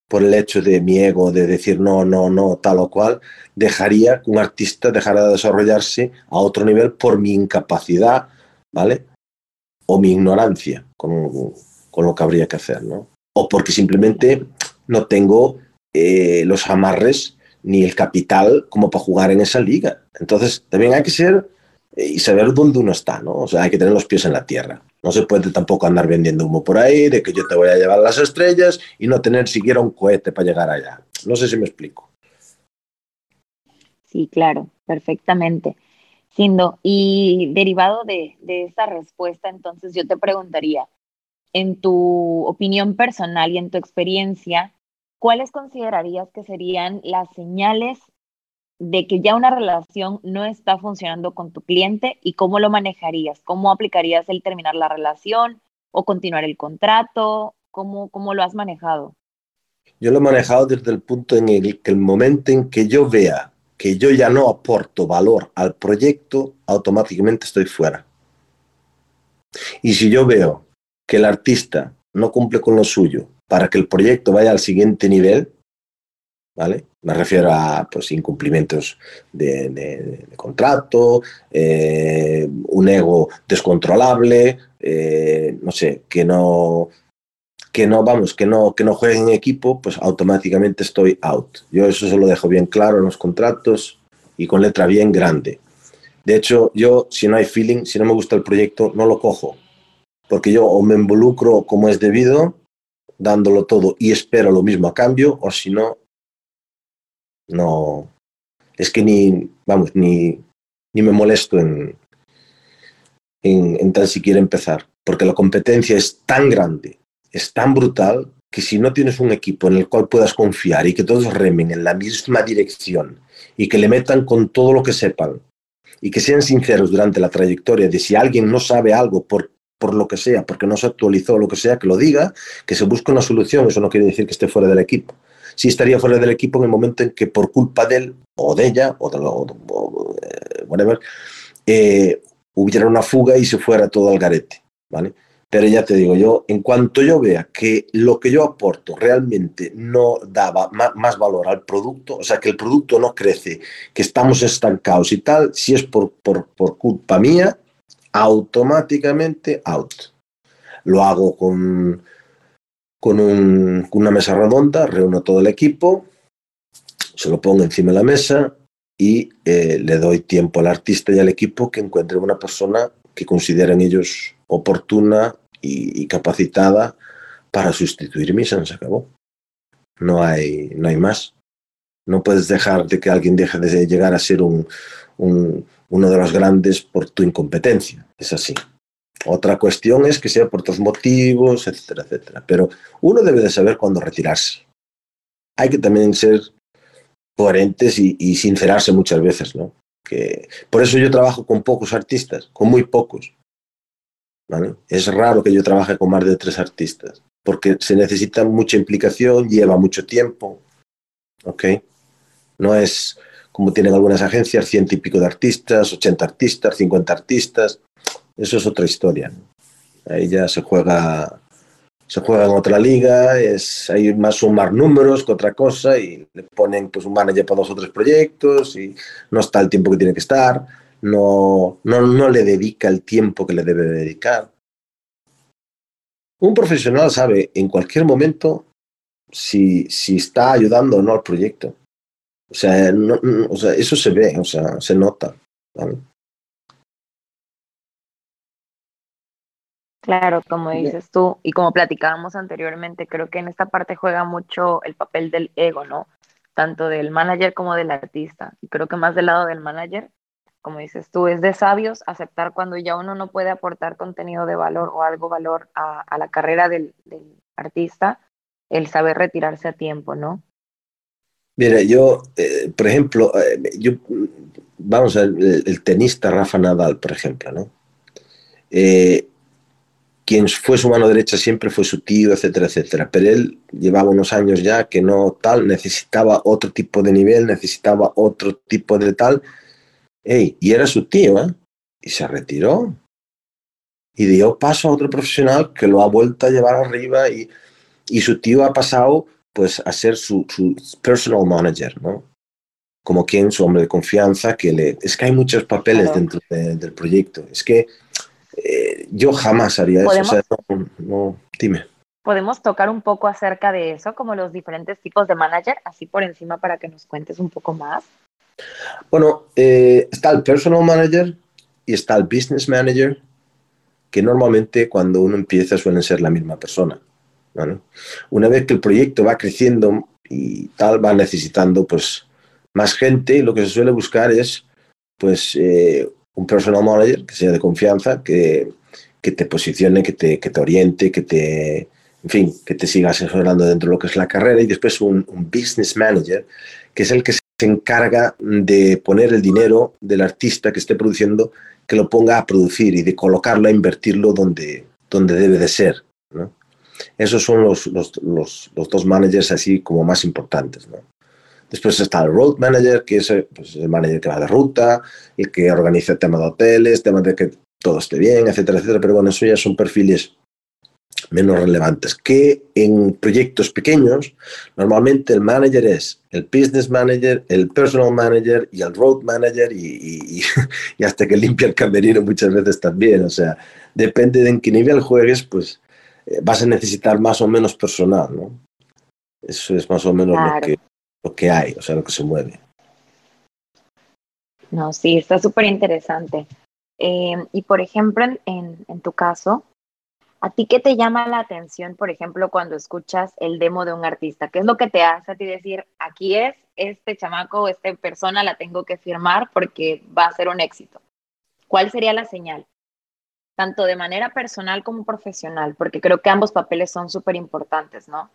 por el hecho de mi ego, de decir no, no, no, tal o cual, dejaría que un artista dejara de desarrollarse a otro nivel por mi incapacidad, ¿vale? O mi ignorancia con, con lo que habría que hacer, ¿no? O porque simplemente no tengo eh, los amarres ni el capital como para jugar en esa liga. Entonces, también hay que ser eh, y saber dónde uno está, ¿no? O sea, hay que tener los pies en la tierra. No se puede tampoco andar vendiendo humo por ahí, de que yo te voy a llevar las estrellas y no tener siquiera un cohete para llegar allá. No sé si me explico. Sí, claro, perfectamente. Sindo, y derivado de, de esta respuesta, entonces yo te preguntaría, en tu opinión personal y en tu experiencia, ¿cuáles considerarías que serían las señales de que ya una relación no está funcionando con tu cliente y cómo lo manejarías, cómo aplicarías el terminar la relación o continuar el contrato, cómo, cómo lo has manejado. Yo lo he manejado desde el punto en el que el momento en que yo vea que yo ya no aporto valor al proyecto, automáticamente estoy fuera. Y si yo veo que el artista no cumple con lo suyo para que el proyecto vaya al siguiente nivel, ¿vale? Me refiero a pues, incumplimientos de, contrato, eh, un ego descontrolable, eh, no sé, que no, que no, vamos, que no, que no juegue en equipo, pues automáticamente estoy out. Yo eso se lo dejo bien claro en los contratos y con letra bien grande. De hecho, yo, si no hay feeling, si no me gusta el proyecto, no lo cojo. Porque yo o me involucro como es debido, dándolo todo y espero lo mismo a cambio, o si no, no, es que ni, vamos, ni, ni me molesto en, en, en tan siquiera empezar, porque la competencia es tan grande, es tan brutal, que si no tienes un equipo en el cual puedas confiar y que todos remen en la misma dirección y que le metan con todo lo que sepan y que sean sinceros durante la trayectoria de si alguien no sabe algo por, por lo que sea, porque no se actualizó lo que sea, que lo diga, que se busque una solución, eso no quiere decir que esté fuera del equipo sí estaría fuera del equipo en el momento en que por culpa de él o de ella o de lo, eh, whatever, eh, hubiera una fuga y se fuera todo al garete, ¿vale? Pero ya te digo, yo, en cuanto yo vea que lo que yo aporto realmente no daba más, valor al producto, o sea, que el producto no crece, que estamos estancados y tal, si es por, por, por culpa mía, automáticamente out. Lo hago con, con, una mesa redonda, reúno todo el equipo, se lo pongo encima de la mesa y eh, le doy tiempo al artista y al equipo que encuentren una persona que consideren ellos oportuna y, capacitada para sustituirme y se acabó. No hay, no hay más. No puedes dejar de que alguien deje de llegar a ser un, uno de los grandes por tu incompetencia. Es así. Otra cuestión es que sea por otros motivos, etcétera, etcétera. Pero uno debe de saber cuándo retirarse. Hay que también ser coherentes y, sincerarse muchas veces, ¿no? Por eso yo trabajo con pocos artistas, con muy pocos. Es raro que yo trabaje con más de tres artistas, porque se necesita mucha implicación, lleva mucho tiempo. ¿Ok? No es como tienen algunas agencias, ciento y pico de artistas, 80 artistas, 50 artistas. Eso es otra historia. Ahí ya se juega, se juega en otra liga, es, hay más sumar números que otra cosa y le ponen pues, un manager para dos o tres proyectos y no está el tiempo que tiene que estar, no, no, no le dedica el tiempo que le debe dedicar. Un profesional sabe en cualquier momento si, si está ayudando o no al proyecto. O sea, no, o sea, eso se ve, o sea, se nota. ¿vale? Claro, como dices tú, y como platicábamos anteriormente, creo que en esta parte juega mucho el papel del ego, ¿no? Tanto del manager como del artista. Y creo que más del lado del manager, como dices tú, es de sabios aceptar cuando ya uno no puede aportar contenido de valor o algo valor a, la carrera del, artista, el saber retirarse a tiempo, ¿no? Mira, yo, eh, por ejemplo, eh, yo, vamos a el, el, tenista Rafa Nadal, por ejemplo, ¿no? Eh, quien fue su mano derecha siempre fue su tío, etcétera, etcétera. Pero él llevaba unos años ya que no tal, necesitaba otro tipo de nivel, necesitaba otro tipo de tal. Ey, y era su tío, ¿eh? Y se retiró. Y dio paso a otro profesional que lo ha vuelto a llevar arriba y, y su tío ha pasado pues a ser su, su personal manager, ¿no? Como quien, su hombre de confianza, que le... Es que hay muchos papeles dentro del proyecto. Es que eh, yo jamás haría eso. no, dime. Podemos tocar un poco acerca de eso, como los diferentes tipos de manager, así por encima para que nos cuentes un poco más. Bueno, eh, está el personal manager y está el business manager, que normalmente cuando uno empieza suelen ser la misma persona. Una vez que el proyecto va creciendo y tal, va necesitando pues más gente lo que se suele buscar es pues eh, un personal manager que sea de confianza, que, que te posicione, que te, que te oriente, que te, en fin, que te siga asesorando dentro de lo que es la carrera y después un, un business manager, que es el que se encarga de poner el dinero del artista que esté produciendo, que lo ponga a producir y de colocarlo, a invertirlo donde, donde debe de ser. Esos son los, los, los, dos managers así como más importantes. ¿no? Después está el road manager, que es pues, el manager que va de ruta, el que organiza el tema de hoteles, tema de que todo esté bien, etcétera, etcétera. Pero bueno, eso ya son perfiles menos relevantes, que en proyectos pequeños, normalmente el manager es el business manager, el personal manager y el road manager y, y, y hasta que limpia el camerino muchas veces también. O sea, depende de en qué nivel juegues, pues vas a necesitar más o menos personal, ¿no? Eso es más o menos claro. lo, que, lo que hay, o sea, lo que se mueve. No, sí, está súper interesante. Eh, y por ejemplo, en, en tu caso, ¿A ti qué te llama la atención, por ejemplo, cuando escuchas el demo de un artista? ¿Qué es lo que te hace a ti decir, aquí es, este chamaco, esta persona la tengo que firmar porque va a ser un éxito? ¿Cuál sería la señal? Tanto de manera personal como profesional, porque creo que ambos papeles son súper importantes, ¿no?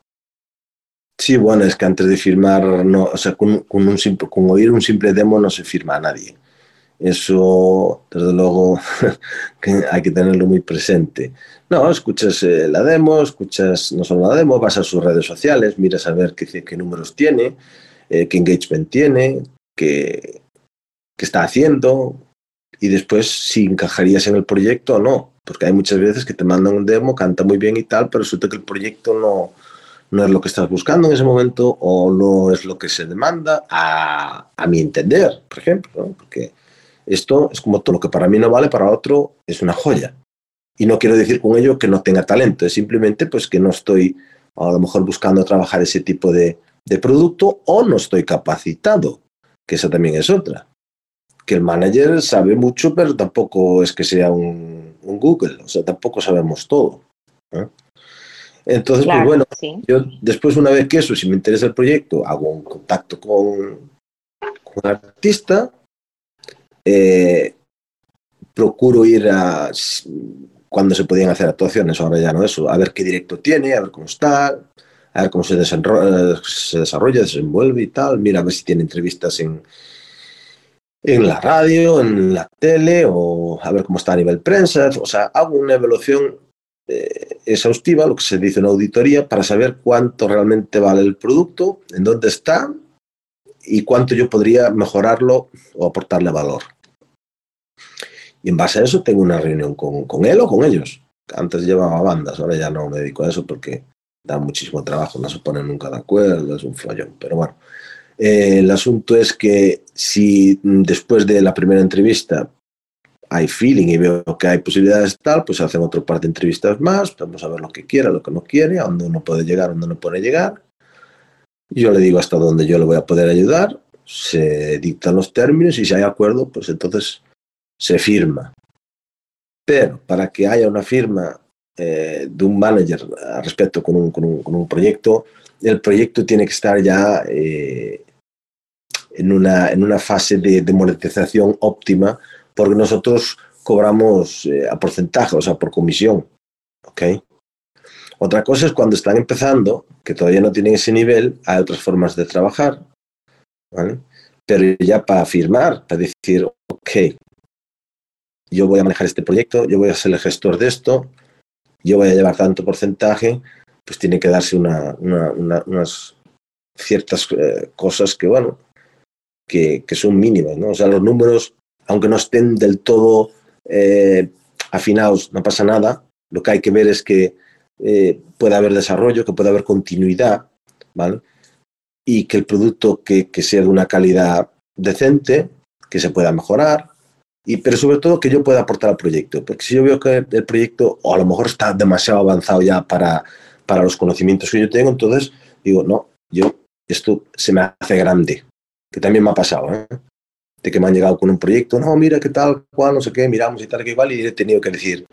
Sí, bueno, es que antes de firmar, no, o sea, con, un simple, con oír un simple demo no se firma a nadie. Eso, desde luego, hay que tenerlo muy presente. No, escuchas eh, la demo, escuchas no solo la demo, vas a sus redes sociales, miras a ver qué, qué números tiene, eh, qué engagement tiene, qué, qué está haciendo y después si encajarías en el proyecto o no. Porque hay muchas veces que te mandan un demo, canta muy bien y tal, pero resulta que el proyecto no, no es lo que estás buscando en ese momento o no es lo que se demanda, a, a mi entender, por ejemplo, porque esto es como todo lo que para mí no vale, para otro es una joya. Y no quiero decir con ello que no tenga talento, es simplemente pues que no estoy a lo mejor buscando trabajar ese tipo de, de producto o no estoy capacitado, que esa también es otra. Que el manager sabe mucho, pero tampoco es que sea un, un Google, o sea, tampoco sabemos todo. ¿eh? Entonces, claro, pues bueno, sí. yo después una vez que eso, si me interesa el proyecto, hago un contacto con, con un artista, eh, procuro ir a cuando se podían hacer actuaciones, ahora ya no eso, a ver qué directo tiene, a ver cómo está, a ver cómo se, desenrolla, se desarrolla, se desenvuelve y tal, mira a ver si tiene entrevistas en, en la radio, en la tele, o a ver cómo está a nivel prensa, o sea, hago una evaluación eh, exhaustiva, lo que se dice una auditoría, para saber cuánto realmente vale el producto, en dónde está y cuánto yo podría mejorarlo o aportarle valor. Y en base a eso tengo una reunión con, con él o con ellos. Antes llevaba bandas, ahora ya no me dedico a eso porque da muchísimo trabajo, no se ponen nunca de acuerdo, es un follón. Pero bueno, eh, el asunto es que si después de la primera entrevista hay feeling y veo que hay posibilidades tal, pues hacen otro par de entrevistas más, vamos a ver lo que quiera, lo que no quiere, a dónde uno puede llegar, a dónde no puede llegar. Yo le digo hasta dónde yo le voy a poder ayudar, se dictan los términos y si hay acuerdo, pues entonces se firma. Pero para que haya una firma eh, de un manager al respecto con un, con, un, con un, proyecto, el proyecto tiene que estar ya eh, en, una, en una fase de, de, monetización óptima, porque nosotros cobramos eh, a porcentaje, o sea, por comisión. ¿ok? Otra cosa es cuando están empezando, que todavía no tienen ese nivel, hay otras formas de trabajar, ¿vale? Pero ya para firmar, para decir, ok, yo voy a manejar este proyecto, yo voy a ser el gestor de esto, yo voy a llevar tanto porcentaje, pues tiene que darse una, una, una, unas ciertas eh, cosas que, bueno, que, que, son mínimas, ¿no? O sea, los números, aunque no estén del todo eh, afinados, no pasa nada. Lo que hay que ver es que eh, pueda haber desarrollo, que pueda haber continuidad, ¿vale? Y que el producto que, que sea de una calidad decente, que se pueda mejorar, y, pero sobre todo que yo pueda aportar al proyecto, porque si yo veo que el proyecto o a lo mejor está demasiado avanzado ya para, para los conocimientos que yo tengo, entonces digo, no, yo esto se me hace grande, que también me ha pasado, ¿eh? de que me han llegado con un proyecto, no, mira qué tal, cual, no sé qué, miramos y tal, que igual, y he tenido que decir,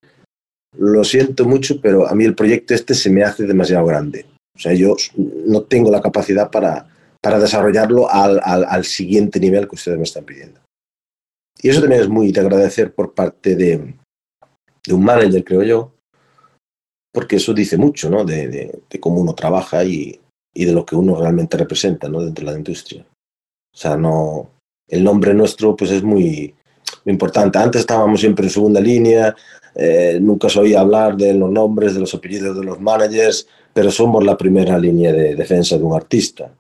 lo siento mucho, pero a mí el proyecto este se me hace demasiado grande. O sea, yo no tengo la capacidad para, para desarrollarlo al, al, al siguiente nivel que ustedes me están pidiendo. Y eso también es muy de agradecer por parte de, de un manager, creo yo, porque eso dice mucho ¿no? de, de, de cómo uno trabaja y, y, de lo que uno realmente representa ¿no? dentro de la industria. O sea, no, el nombre nuestro pues es muy, importante. Antes estábamos siempre en segunda línea, eh, nunca se oía hablar de los nombres, de los apellidos de los managers, pero somos la primera línea de defensa de un artista.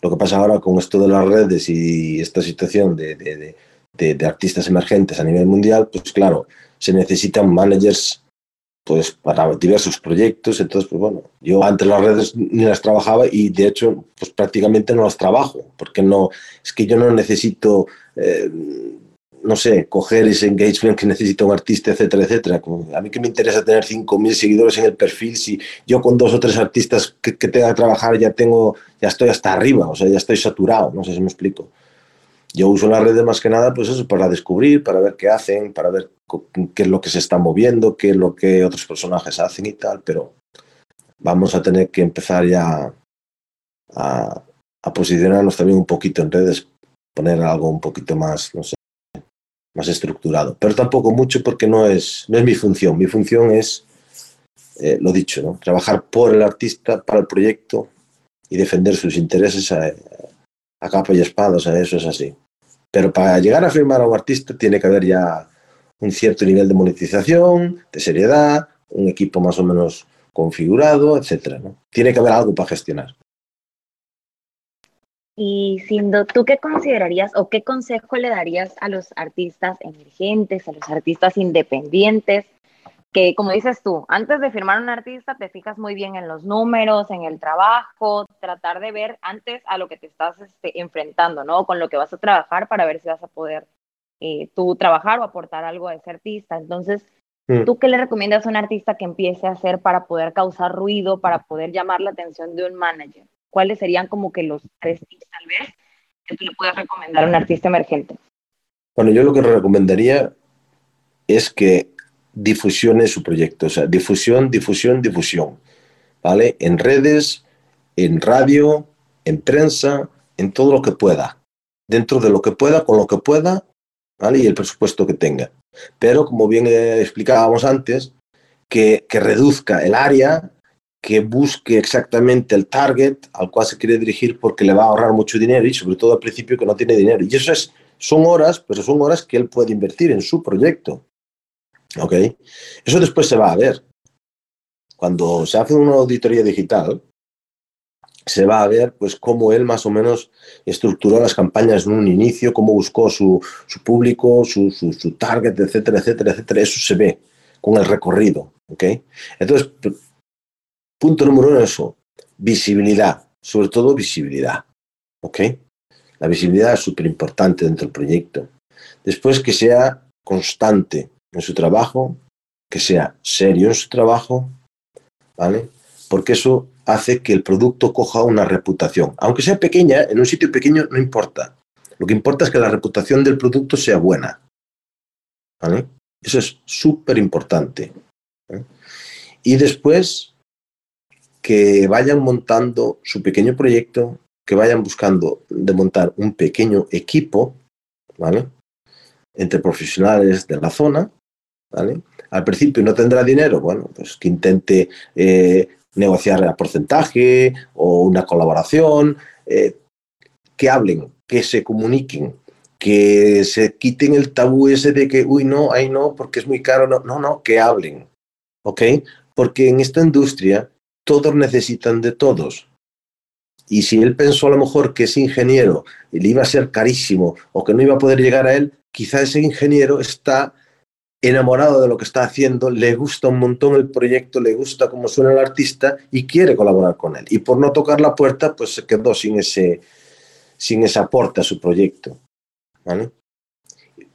Lo que pasa ahora con esto de las redes y esta situación de, de, de, artistas emergentes a nivel mundial, pues claro, se necesitan managers pues para diversos proyectos. Entonces, pues bueno, yo antes las redes ni las trabajaba y de hecho, pues prácticamente no las trabajo, porque no, es que yo no necesito, eh, no sé, coger ese engagement que necesita un artista, etcétera, etcétera. A mí que me interesa tener 5.000 seguidores en el perfil, si yo con dos o tres artistas que, que tenga que trabajar ya tengo, ya estoy hasta arriba, o sea, ya estoy saturado, no sé si me explico. Yo uso las redes más que nada, pues eso, para descubrir, para ver qué hacen, para ver qué es lo que se está moviendo, qué es lo que otros personajes hacen y tal, pero vamos a tener que empezar ya a, posicionarnos también un poquito en redes, poner algo un poquito más, no sé, más estructurado. Pero tampoco mucho porque no es, no es mi función. Mi función es, eh, lo dicho, ¿no? trabajar por el artista, para el proyecto y defender sus intereses a, a capa y espada, o sea, eso es así. Pero para llegar a firmar a un artista tiene que haber ya un cierto nivel de monetización, de seriedad, un equipo más o menos configurado, etcétera. Tiene que haber algo para gestionar. Y Sindo, ¿tú qué considerarías o qué consejo le darías a los artistas emergentes, a los artistas independientes que como dices tú, antes de firmar un artista te fijas muy bien en los números, en el trabajo, tratar de ver antes a lo que te estás este, enfrentando, ¿no? Con lo que vas a trabajar para ver si vas a poder eh, tú trabajar o aportar algo a ese artista. Entonces, mm. ¿tú qué le recomiendas a un artista que empiece a hacer para poder causar ruido, para poder llamar la atención de un manager? ¿Cuáles serían como que los tres tips tal vez que tú le puedas recomendar a un artista emergente? Bueno, yo lo que recomendaría es que difusione su proyecto, o sea, difusión, difusión, difusión, ¿vale? En redes, en radio, en prensa, en todo lo que pueda, dentro de lo que pueda, con lo que pueda, ¿vale? Y el presupuesto que tenga. Pero, como bien explicábamos antes, que, que reduzca el área, que busque exactamente el target al cual se quiere dirigir porque le va a ahorrar mucho dinero y sobre todo al principio que no tiene dinero. Y eso es, son horas, pero son horas que él puede invertir en su proyecto. ¿Ok? Eso después se va a ver. Cuando se hace una auditoría digital, se va a ver pues cómo él más o menos estructuró las campañas en un inicio, cómo buscó su, su público, su, su, target, etcétera, etcétera, etcétera. Eso se ve con el recorrido. ¿ok? Entonces, punto número uno, eso, visibilidad, sobre todo visibilidad. ¿ok? La visibilidad es súper importante dentro del proyecto. Después que sea constante, en su trabajo, que sea serio en su trabajo, ¿vale? Porque eso hace que el producto coja una reputación. Aunque sea pequeña, en un sitio pequeño no importa. Lo que importa es que la reputación del producto sea buena. ¿Vale? Eso es súper importante. ¿eh? Y después que vayan montando su pequeño proyecto, que vayan buscando de montar un pequeño equipo, ¿vale? Entre profesionales de la zona, al principio no tendrá dinero, bueno, pues que intente eh, negociar a porcentaje o una colaboración, eh, que hablen, que se comuniquen, que se quiten el tabú ese de que, uy, no, ay, no, porque es muy caro, no, no, no, que hablen, ¿ok? Porque en esta industria todos necesitan de todos. Y si él pensó a lo mejor que ese ingeniero le iba a ser carísimo o que no iba a poder llegar a él, quizá ese ingeniero está enamorado de lo que está haciendo, le gusta un montón el proyecto, le gusta cómo suena el artista y quiere colaborar con él. Y por no tocar la puerta, pues se quedó sin ese, sin ese aporte a su proyecto.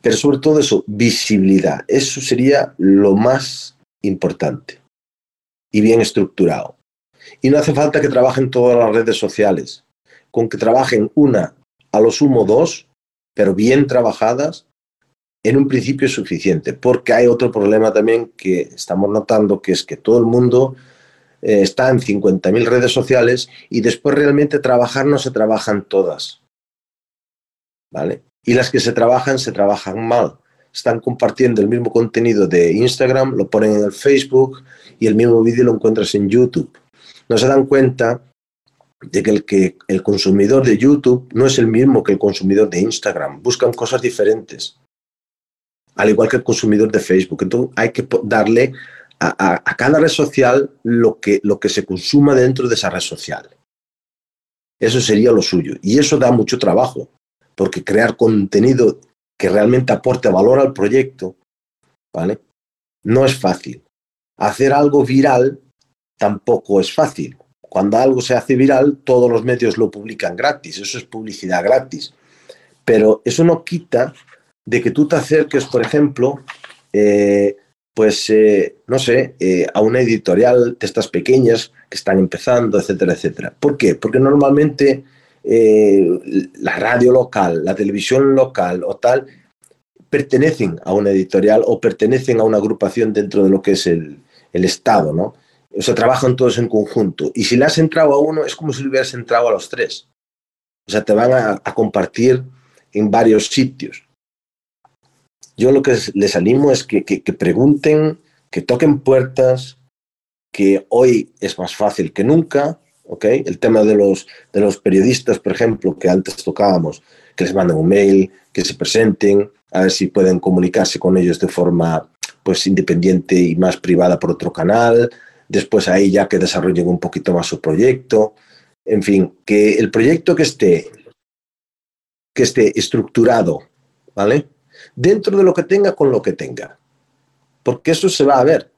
Pero sobre todo eso, visibilidad. Eso sería lo más importante y bien estructurado. Y no hace falta que trabajen todas las redes sociales. Con que trabajen una, a lo sumo dos, pero bien trabajadas, en un principio es suficiente, porque hay otro problema también que estamos notando, que es que todo el mundo eh, está en 50.000 redes sociales y después realmente trabajar no se trabajan todas. ¿Vale? Y las que se trabajan, se trabajan mal. Están compartiendo el mismo contenido de Instagram, lo ponen en el Facebook y el mismo vídeo lo encuentras en YouTube. No se dan cuenta de que el, que el consumidor de YouTube no es el mismo que el consumidor de Instagram. Buscan cosas diferentes. Al igual que el consumidor de Facebook. Entonces hay que darle a, cada red social lo que, lo que se consuma dentro de esa red social. Eso sería lo suyo. Y eso da mucho trabajo, porque crear contenido que realmente aporte valor al proyecto, ¿vale? No es fácil. Hacer algo viral tampoco es fácil. Cuando algo se hace viral, todos los medios lo publican gratis, eso es publicidad gratis. Pero eso no quita de que tú te acerques, por ejemplo, eh, pues, eh, no sé, eh, a una editorial de estas pequeñas que están empezando, etcétera, etcétera. ¿Por qué? Porque normalmente la radio local, la televisión local o tal, pertenecen a una editorial o pertenecen a una agrupación dentro de lo que es el, Estado, ¿no? O sea, trabajan todos en conjunto. Y si le has entrado a uno, es como si le hubieras entrado a los tres. O sea, te van a compartir en varios sitios. Yo lo que les animo es que, que, pregunten, que toquen puertas, que hoy es más fácil que nunca, ¿ok? El tema de los, de los periodistas, por ejemplo, que antes tocábamos, que les manden un mail, que se presenten, a ver si pueden comunicarse con ellos de forma pues independiente y más privada por otro canal, después ahí ya que desarrollen un poquito más su proyecto, en fin, que el proyecto que esté que esté estructurado, ¿vale? Dentro de lo que tenga con lo que tenga. Porque eso se va a ver.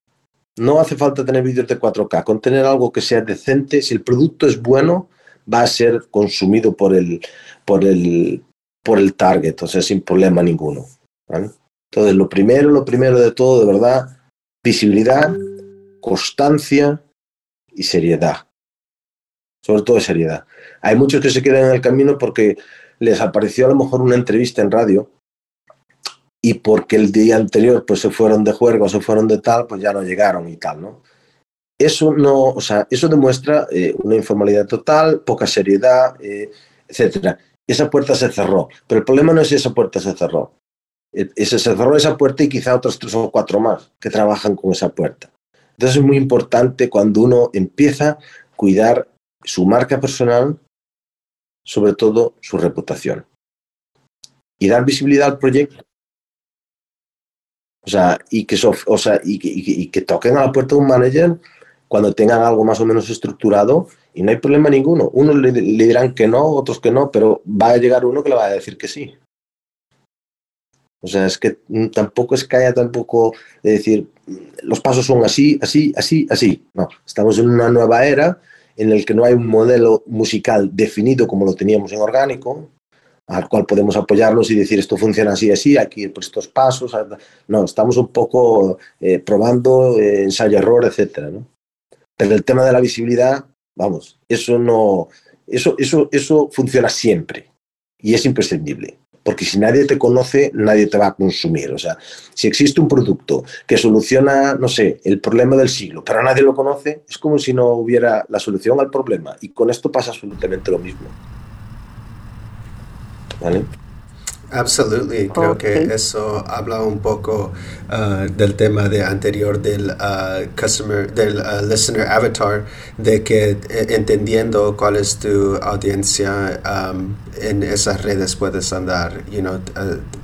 No hace falta tener vídeos de 4K, con tener algo que sea decente, si el producto es bueno, va a ser consumido por el, por el, por el target, o sea, sin problema ninguno. Entonces, lo primero, lo primero de todo, de verdad, visibilidad, constancia y seriedad. Sobre todo seriedad. Hay muchos que se quedan en el camino porque les apareció a lo mejor una entrevista en radio y porque el día anterior pues se fueron de juego, se fueron de tal, pues ya no llegaron y tal, ¿no? Eso no, o sea, eso demuestra eh, una informalidad total, poca seriedad, eh, etcétera. Esa puerta se cerró, pero el problema no es si esa puerta se cerró. Ese, se cerró esa puerta y quizá otros tres o cuatro más que trabajan con esa puerta. Entonces es muy importante cuando uno empieza a cuidar su marca personal, sobre todo su reputación. Y dar visibilidad al proyecto. O sea, y que, o sea, y, y, y que toquen a la puerta de un manager cuando tengan algo más o menos estructurado y no hay problema ninguno. Unos le, le, dirán que no, otros que no, pero va a llegar uno que le va a decir que sí. O sea, es que tampoco es que haya tampoco de decir, los pasos son así, así, así, así. No, estamos en una nueva era en el que no hay un modelo musical definido como lo teníamos en orgánico, al cual podemos apoyarnos y decir esto funciona así, así, aquí por estos pasos. No, estamos un poco eh, probando eh, ensayo-error, etcétera, ¿no? Pero el tema de la visibilidad, vamos, eso no, eso, eso, eso funciona siempre y es imprescindible porque si nadie te conoce, nadie te va a consumir. O sea, si existe un producto que soluciona, no sé, el problema del siglo, pero nadie lo conoce, es como si no hubiera la solución al problema. Y con esto pasa absolutamente lo mismo. ¿Vale? Absolutely, creo okay. que eso habla un poco uh, del tema de anterior del uh, customer, del uh, listener avatar, de que eh, entendiendo cuál es tu audiencia um, en esas redes puedes andar, you know,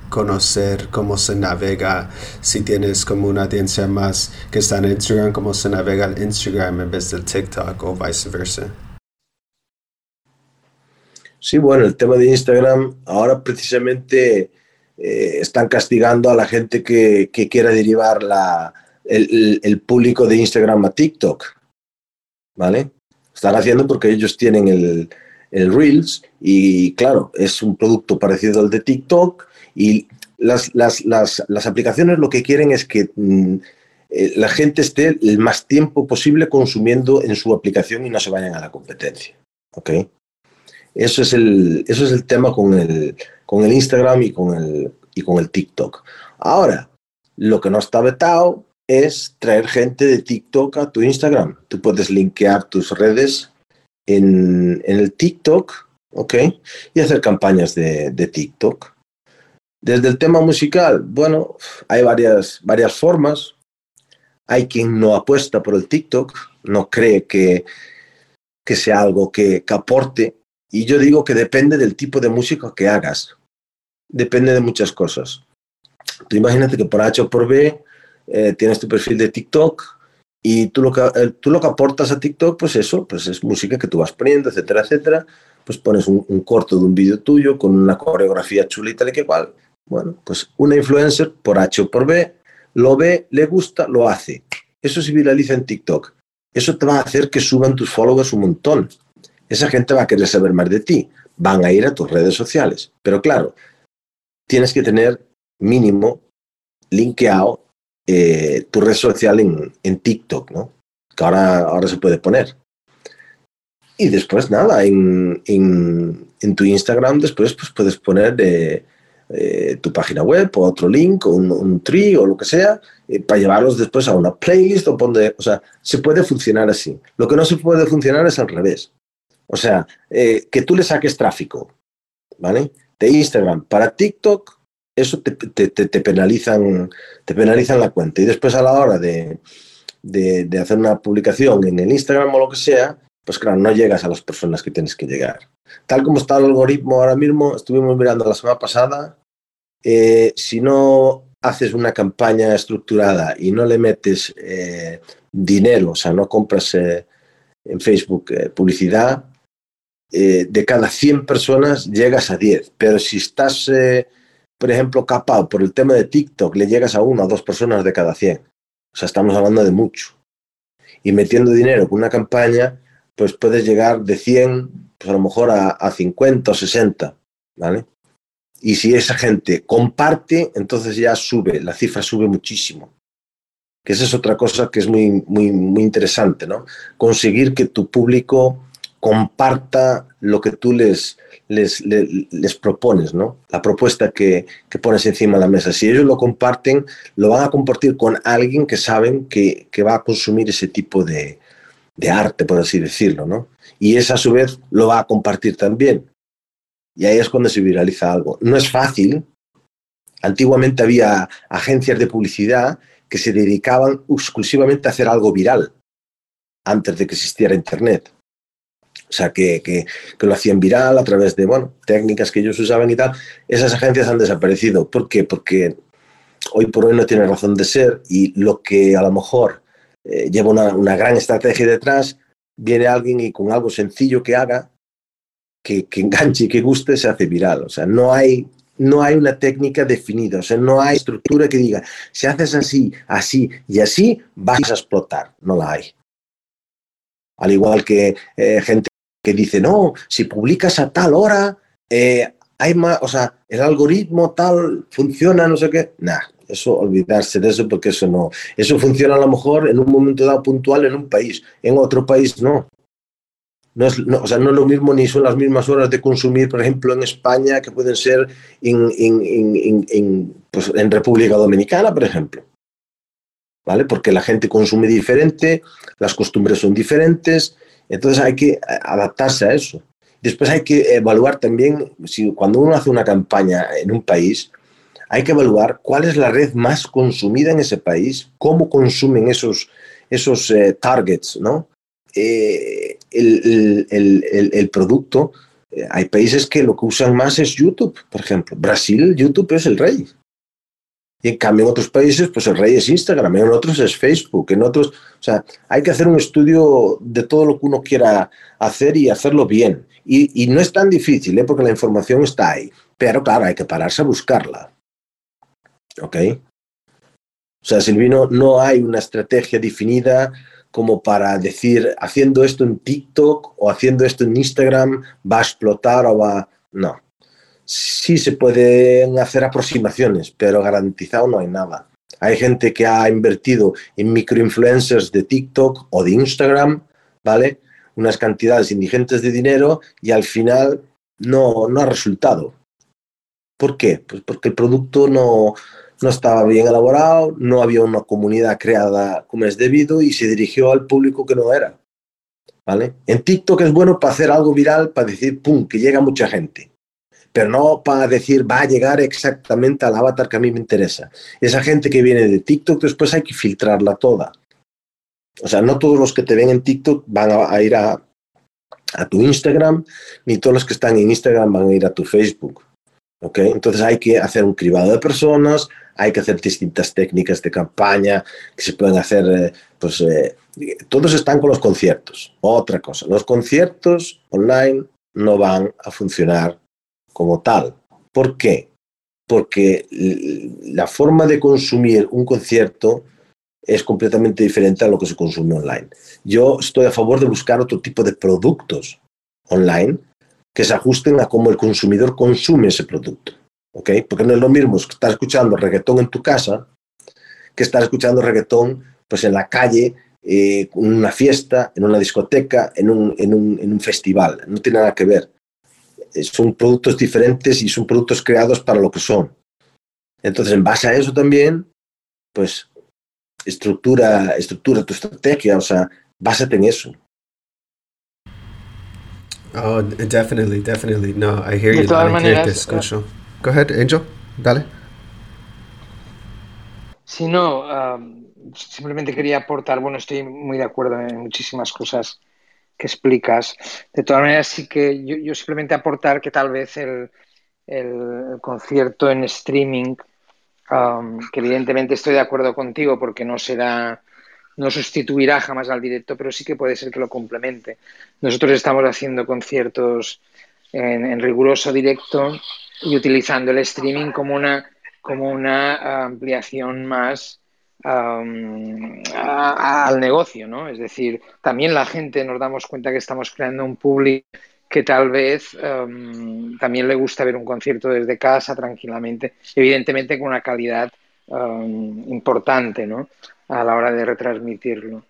conocer cómo se navega, si tienes como una audiencia más que está en Instagram, cómo se navega el Instagram en vez del TikTok o viceversa. Sí, bueno, el tema de Instagram, ahora precisamente eh, están castigando a la gente que, que quiera derivar la, el, el, público de Instagram a TikTok. ¿Vale? Están haciendo porque ellos tienen el, el Reels y claro, es un producto parecido al de TikTok y las, las, las, las aplicaciones lo que quieren es que mm, eh, la gente esté el más tiempo posible consumiendo en su aplicación y no se vayan a la competencia. ¿Ok? Eso es el, eso es el tema con el, con el Instagram y con el, y con el TikTok. Ahora, lo que no está vetado es traer gente de TikTok a tu Instagram. Tú puedes linkear tus redes en, en el TikTok, ¿ok? Y hacer campañas de, de, TikTok. Desde el tema musical, bueno, hay varias, varias formas. Hay quien no apuesta por el TikTok, no cree que, que sea algo que, que aporte. Y yo digo que depende del tipo de música que hagas. Depende de muchas cosas. Tú imagínate que por H o por B eh, tienes tu perfil de TikTok y tú lo, que, eh, tú lo que aportas a TikTok, pues eso, pues es música que tú vas poniendo, etcétera, etcétera. Pues pones un, corto de un vídeo tuyo con una coreografía tal y que cual. Bueno, pues una influencer por H o por B lo ve, le gusta, lo hace. Eso se viraliza en TikTok. Eso te va a hacer que suban tus followers un montón. Esa gente va a querer saber más de ti. Van a ir a tus redes sociales. Pero claro, tienes que tener mínimo linkeado eh, tu red social en, en, TikTok, ¿no? Que ahora, ahora se puede poner. Y después, nada, en, en, tu Instagram, después pues, puedes poner de, eh, tu página web o otro link o un, tree o lo que sea eh, para llevarlos después a una playlist o poner, o sea, se puede funcionar así. Lo que no se puede funcionar es al revés. O sea, eh, que tú le saques tráfico, ¿vale? De Instagram para TikTok, eso te, penalizan, te penalizan la cuenta. Y después a la hora de, de, hacer una publicación en el Instagram o lo que sea, pues claro, no llegas a las personas que tienes que llegar. Tal como está el algoritmo ahora mismo, estuvimos mirando la semana pasada, eh, si no haces una campaña estructurada y no le metes eh, dinero, o sea, no compras en Facebook publicidad, eh, de cada 100 personas llegas a 10. Pero si estás, eh, por ejemplo, capado por el tema de TikTok, le llegas a una o dos personas de cada 100. O sea, estamos hablando de mucho. Y metiendo dinero con una campaña, pues puedes llegar de 100, pues a lo mejor a, a 50 o 60, ¿vale? Y si esa gente comparte, entonces ya sube, la cifra sube muchísimo. Que esa es otra cosa que es muy, muy, muy interesante, ¿no? Conseguir que tu público comparta lo que tú les, les, les, propones, ¿no? La propuesta que, que, pones encima de la mesa. Si ellos lo comparten, lo van a compartir con alguien que saben que, que va a consumir ese tipo de, de arte, por así decirlo, ¿no? Y esa a su vez lo va a compartir también. Y ahí es cuando se viraliza algo. No es fácil. Antiguamente había agencias de publicidad que se dedicaban exclusivamente a hacer algo viral antes de que existiera Internet. O sea, que, que, que, lo hacían viral a través de, bueno, técnicas que ellos usaban y tal. Esas agencias han desaparecido. ¿Por qué? Porque hoy por hoy no tiene razón de ser y lo que a lo mejor eh, lleva una, una, gran estrategia detrás, viene alguien y con algo sencillo que haga, que, que enganche y que guste, se hace viral. O sea, no hay, no hay una técnica definida, o sea, no hay estructura que diga, si haces así, así y así, vas a explotar. No la hay. Al igual que eh, gente que dice, no, si publicas a tal hora, eh, hay más, o sea, el algoritmo tal funciona, no sé qué. Nah, eso olvidarse de eso porque eso no. Eso funciona a lo mejor en un momento dado puntual en un país, en otro país no. No es, no, o sea, no es lo mismo ni son las mismas horas de consumir, por ejemplo, en España que pueden ser en, en, en pues, en República Dominicana, por ejemplo. ¿Vale? Porque la gente consume diferente, las costumbres son diferentes, entonces hay que adaptarse a eso. Después hay que evaluar también, si cuando uno hace una campaña en un país, hay que evaluar cuál es la red más consumida en ese país, cómo consumen esos, esos eh, targets, ¿no? Eh, el, el, el, el, producto. Eh, hay países que lo que usan más es YouTube, por ejemplo. Brasil, YouTube es el rey. Y en cambio en otros países, pues el rey es Instagram, en otros es Facebook, en otros, o sea, hay que hacer un estudio de todo lo que uno quiera hacer y hacerlo bien. Y, y no es tan difícil, ¿eh? porque la información está ahí, pero claro, hay que pararse a buscarla. ¿Ok? O sea, Silvino, no hay una estrategia definida como para decir, haciendo esto en TikTok o haciendo esto en Instagram va a explotar o va... No, sí se pueden hacer aproximaciones, pero garantizado no hay nada. Hay gente que ha invertido en microinfluencers de TikTok o de Instagram, ¿vale? Unas cantidades indigentes de dinero y al final no, no ha resultado. ¿Por qué? Pues porque el producto no, no estaba bien elaborado, no había una comunidad creada como es debido y se dirigió al público que no era. ¿Vale? En TikTok es bueno para hacer algo viral, para decir, ¡pum!, que llega mucha gente pero no para decir va a llegar exactamente al avatar que a mí me interesa. Esa gente que viene de TikTok después hay que filtrarla toda. O sea, no todos los que te ven en TikTok van a, ir a, a tu Instagram, ni todos los que están en Instagram van a ir a tu Facebook. ¿ok? Entonces hay que hacer un cribado de personas, hay que hacer distintas técnicas de campaña que se pueden hacer, eh, pues eh, todos están con los conciertos. Otra cosa, los conciertos online no van a funcionar como tal. ¿Por qué? Porque la forma de consumir un concierto es completamente diferente a lo que se consume online. Yo estoy a favor de buscar otro tipo de productos online que se ajusten a cómo el consumidor consume ese producto. ¿ok? Porque no es lo mismo estar escuchando reggaetón en tu casa que estar escuchando reggaetón pues, en la calle, eh, en una fiesta, en una discoteca, en un, en, un, en un festival. No tiene nada que ver. Son productos diferentes y son productos creados para lo que son. Entonces, en base a eso también, pues estructura, estructura tu estrategia, o sea, básate en eso. Oh, definitely, definitely. No, I hear you. Todas maneras, uh, Go ahead, Angel. Dale. Si no, um, simplemente quería aportar, bueno, estoy muy de acuerdo en muchísimas cosas que explicas. De todas maneras, sí que yo, simplemente aportar que tal vez el, el concierto en streaming, um, que evidentemente estoy de acuerdo contigo porque no será no sustituirá jamás al directo, pero sí que puede ser que lo complemente. Nosotros estamos haciendo conciertos en, riguroso directo y utilizando el streaming como una, como una ampliación más al negocio, ¿no? Es decir, también la gente nos damos cuenta que estamos creando un público que tal vez también le gusta ver un concierto desde casa tranquilamente, evidentemente con una calidad importante, ¿no? a la hora de retransmitirlo.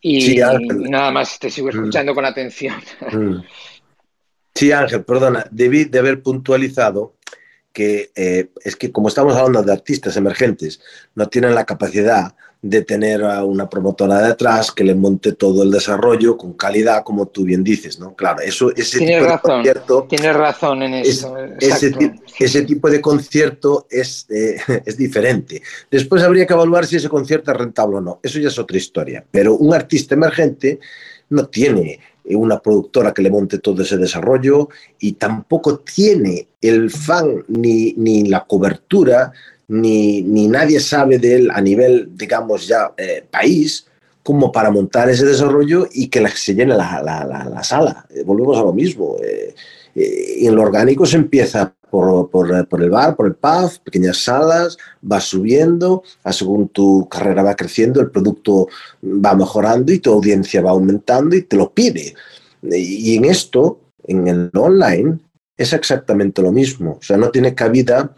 Y, nada más, te sigo mm. escuchando con atención. Mm. Sí, Ángel, perdona, debí de haber puntualizado que eh, es que como estamos hablando de artistas emergentes, no tienen la capacidad de tener a una promotora detrás que le monte todo el desarrollo con calidad, como tú bien dices, ¿no? Claro, eso, ese tipo de concierto... Tienes razón en eso. ese, ese, tipo de concierto es, eh, es diferente. Después habría que evaluar si ese concierto es rentable o no. Eso ya es otra historia. Pero un artista emergente no tiene una productora que le monte todo ese desarrollo y tampoco tiene el fan ni, ni la cobertura ni, ni nadie sabe de él a nivel, digamos, ya eh, país, como para montar ese desarrollo y que se llene la, la, la, sala. Eh, volvemos a lo mismo. Eh, y en lo orgánico se empieza por, por, por, el bar, por el pub, pequeñas salas, va subiendo, según tu carrera va creciendo, el producto va mejorando y tu audiencia va aumentando y te lo pide. Y en esto, en el online, es exactamente lo mismo. O sea, no tiene cabida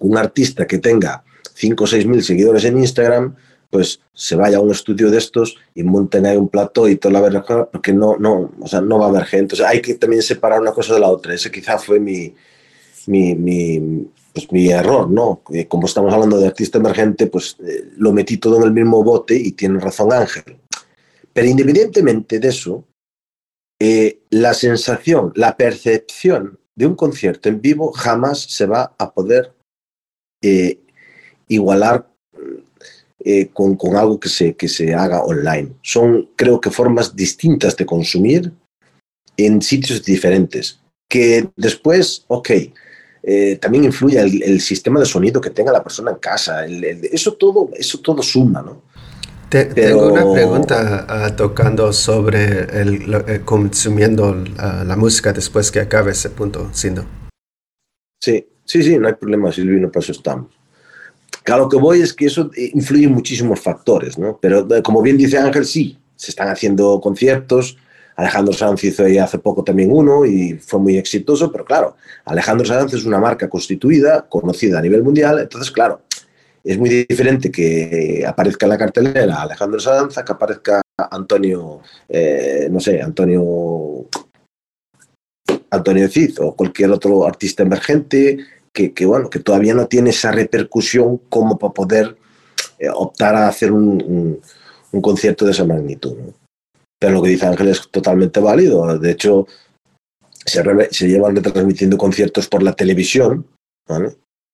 un artista que tenga 5 o 6 mil seguidores en Instagram, pues se vaya a un estudio de estos y monten ahí un plató y toda la verdad, porque no, no, o sea, no va a haber gente. O sea, hay que también separar una cosa de la otra. Ese quizá fue mi, mi, mi, pues, mi error, ¿no? Como estamos hablando de artista emergente, pues eh, lo metí todo en el mismo bote y tiene razón Ángel. Pero independientemente de eso, eh, la sensación, la percepción de un concierto en vivo jamás se va a poder eh, igualar eh, con, con, algo que se, que se haga online. Son, creo que, formas distintas de consumir en sitios diferentes. Que después, ok, eh, también influye el, sistema de sonido que tenga la persona en casa. eso, todo, eso todo suma, ¿no? Tengo una pregunta ah, tocando sobre el, consumiendo la música después que acabe ese punto, Sindo. Sí, Sí, sí, no hay problema, Silvino, para eso estamos. Claro, que voy es que eso influye en muchísimos factores, ¿no? Pero eh, como bien dice Ángel, sí, se están haciendo conciertos. Alejandro Sanz hizo ahí hace poco también uno y fue muy exitoso, pero claro, Alejandro Sanz es una marca constituida, conocida a nivel mundial, entonces, claro, es muy diferente que aparezca en la cartelera Alejandro Sanz que aparezca Antonio, eh, no sé, Antonio Antonio Cid o cualquier otro artista emergente que, bueno, que todavía no tiene esa repercusión como para poder eh, optar a hacer un, concierto de esa magnitud. Pero lo que dice Ángel es totalmente válido. De hecho, se, se llevan retransmitiendo conciertos por la televisión,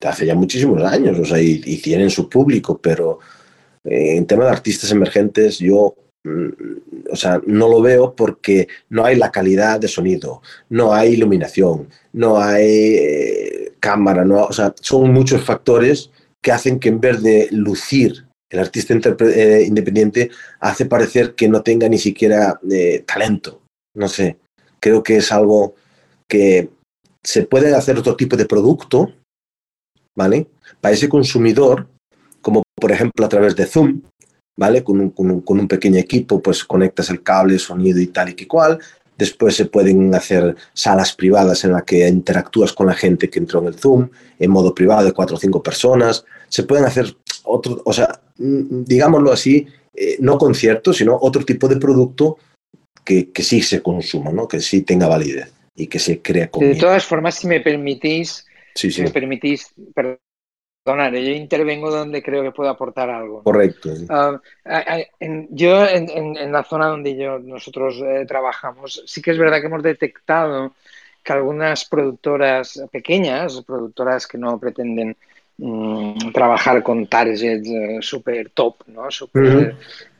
hace ya muchísimos años, o sea, y, tienen su público, pero eh, en tema de artistas emergentes, yo mm, o sea, no lo veo porque no hay la calidad de sonido, no hay iluminación, no hay eh, cámara, no, o sea, son muchos factores que hacen que en vez de lucir el artista eh, independiente hace parecer que no tenga ni siquiera eh, talento. No sé, creo que es algo que se puede hacer otro tipo de producto, ¿vale? Para ese consumidor, como por ejemplo a través de Zoom, ¿vale? Con un, con un, pequeño equipo, pues conectas el cable, sonido y tal y cual. Después se pueden hacer salas privadas en las que interactúas con la gente que entró en el Zoom, en modo privado de cuatro o cinco personas. Se pueden hacer otro, o sea, mm, digámoslo así, eh, no conciertos, sino otro tipo de producto que, que, sí se consuma, ¿no? que sí tenga validez y que se crea con. De todas formas, si me permitís, si me permitís, perdonar, yo intervengo donde creo que puedo aportar algo. Correcto. Ah, yo, en, la zona donde yo, nosotros eh, trabajamos, sí que es verdad que hemos detectado que algunas productoras pequeñas, productoras que no pretenden mm, trabajar con targets uh, super top, ¿no? Super,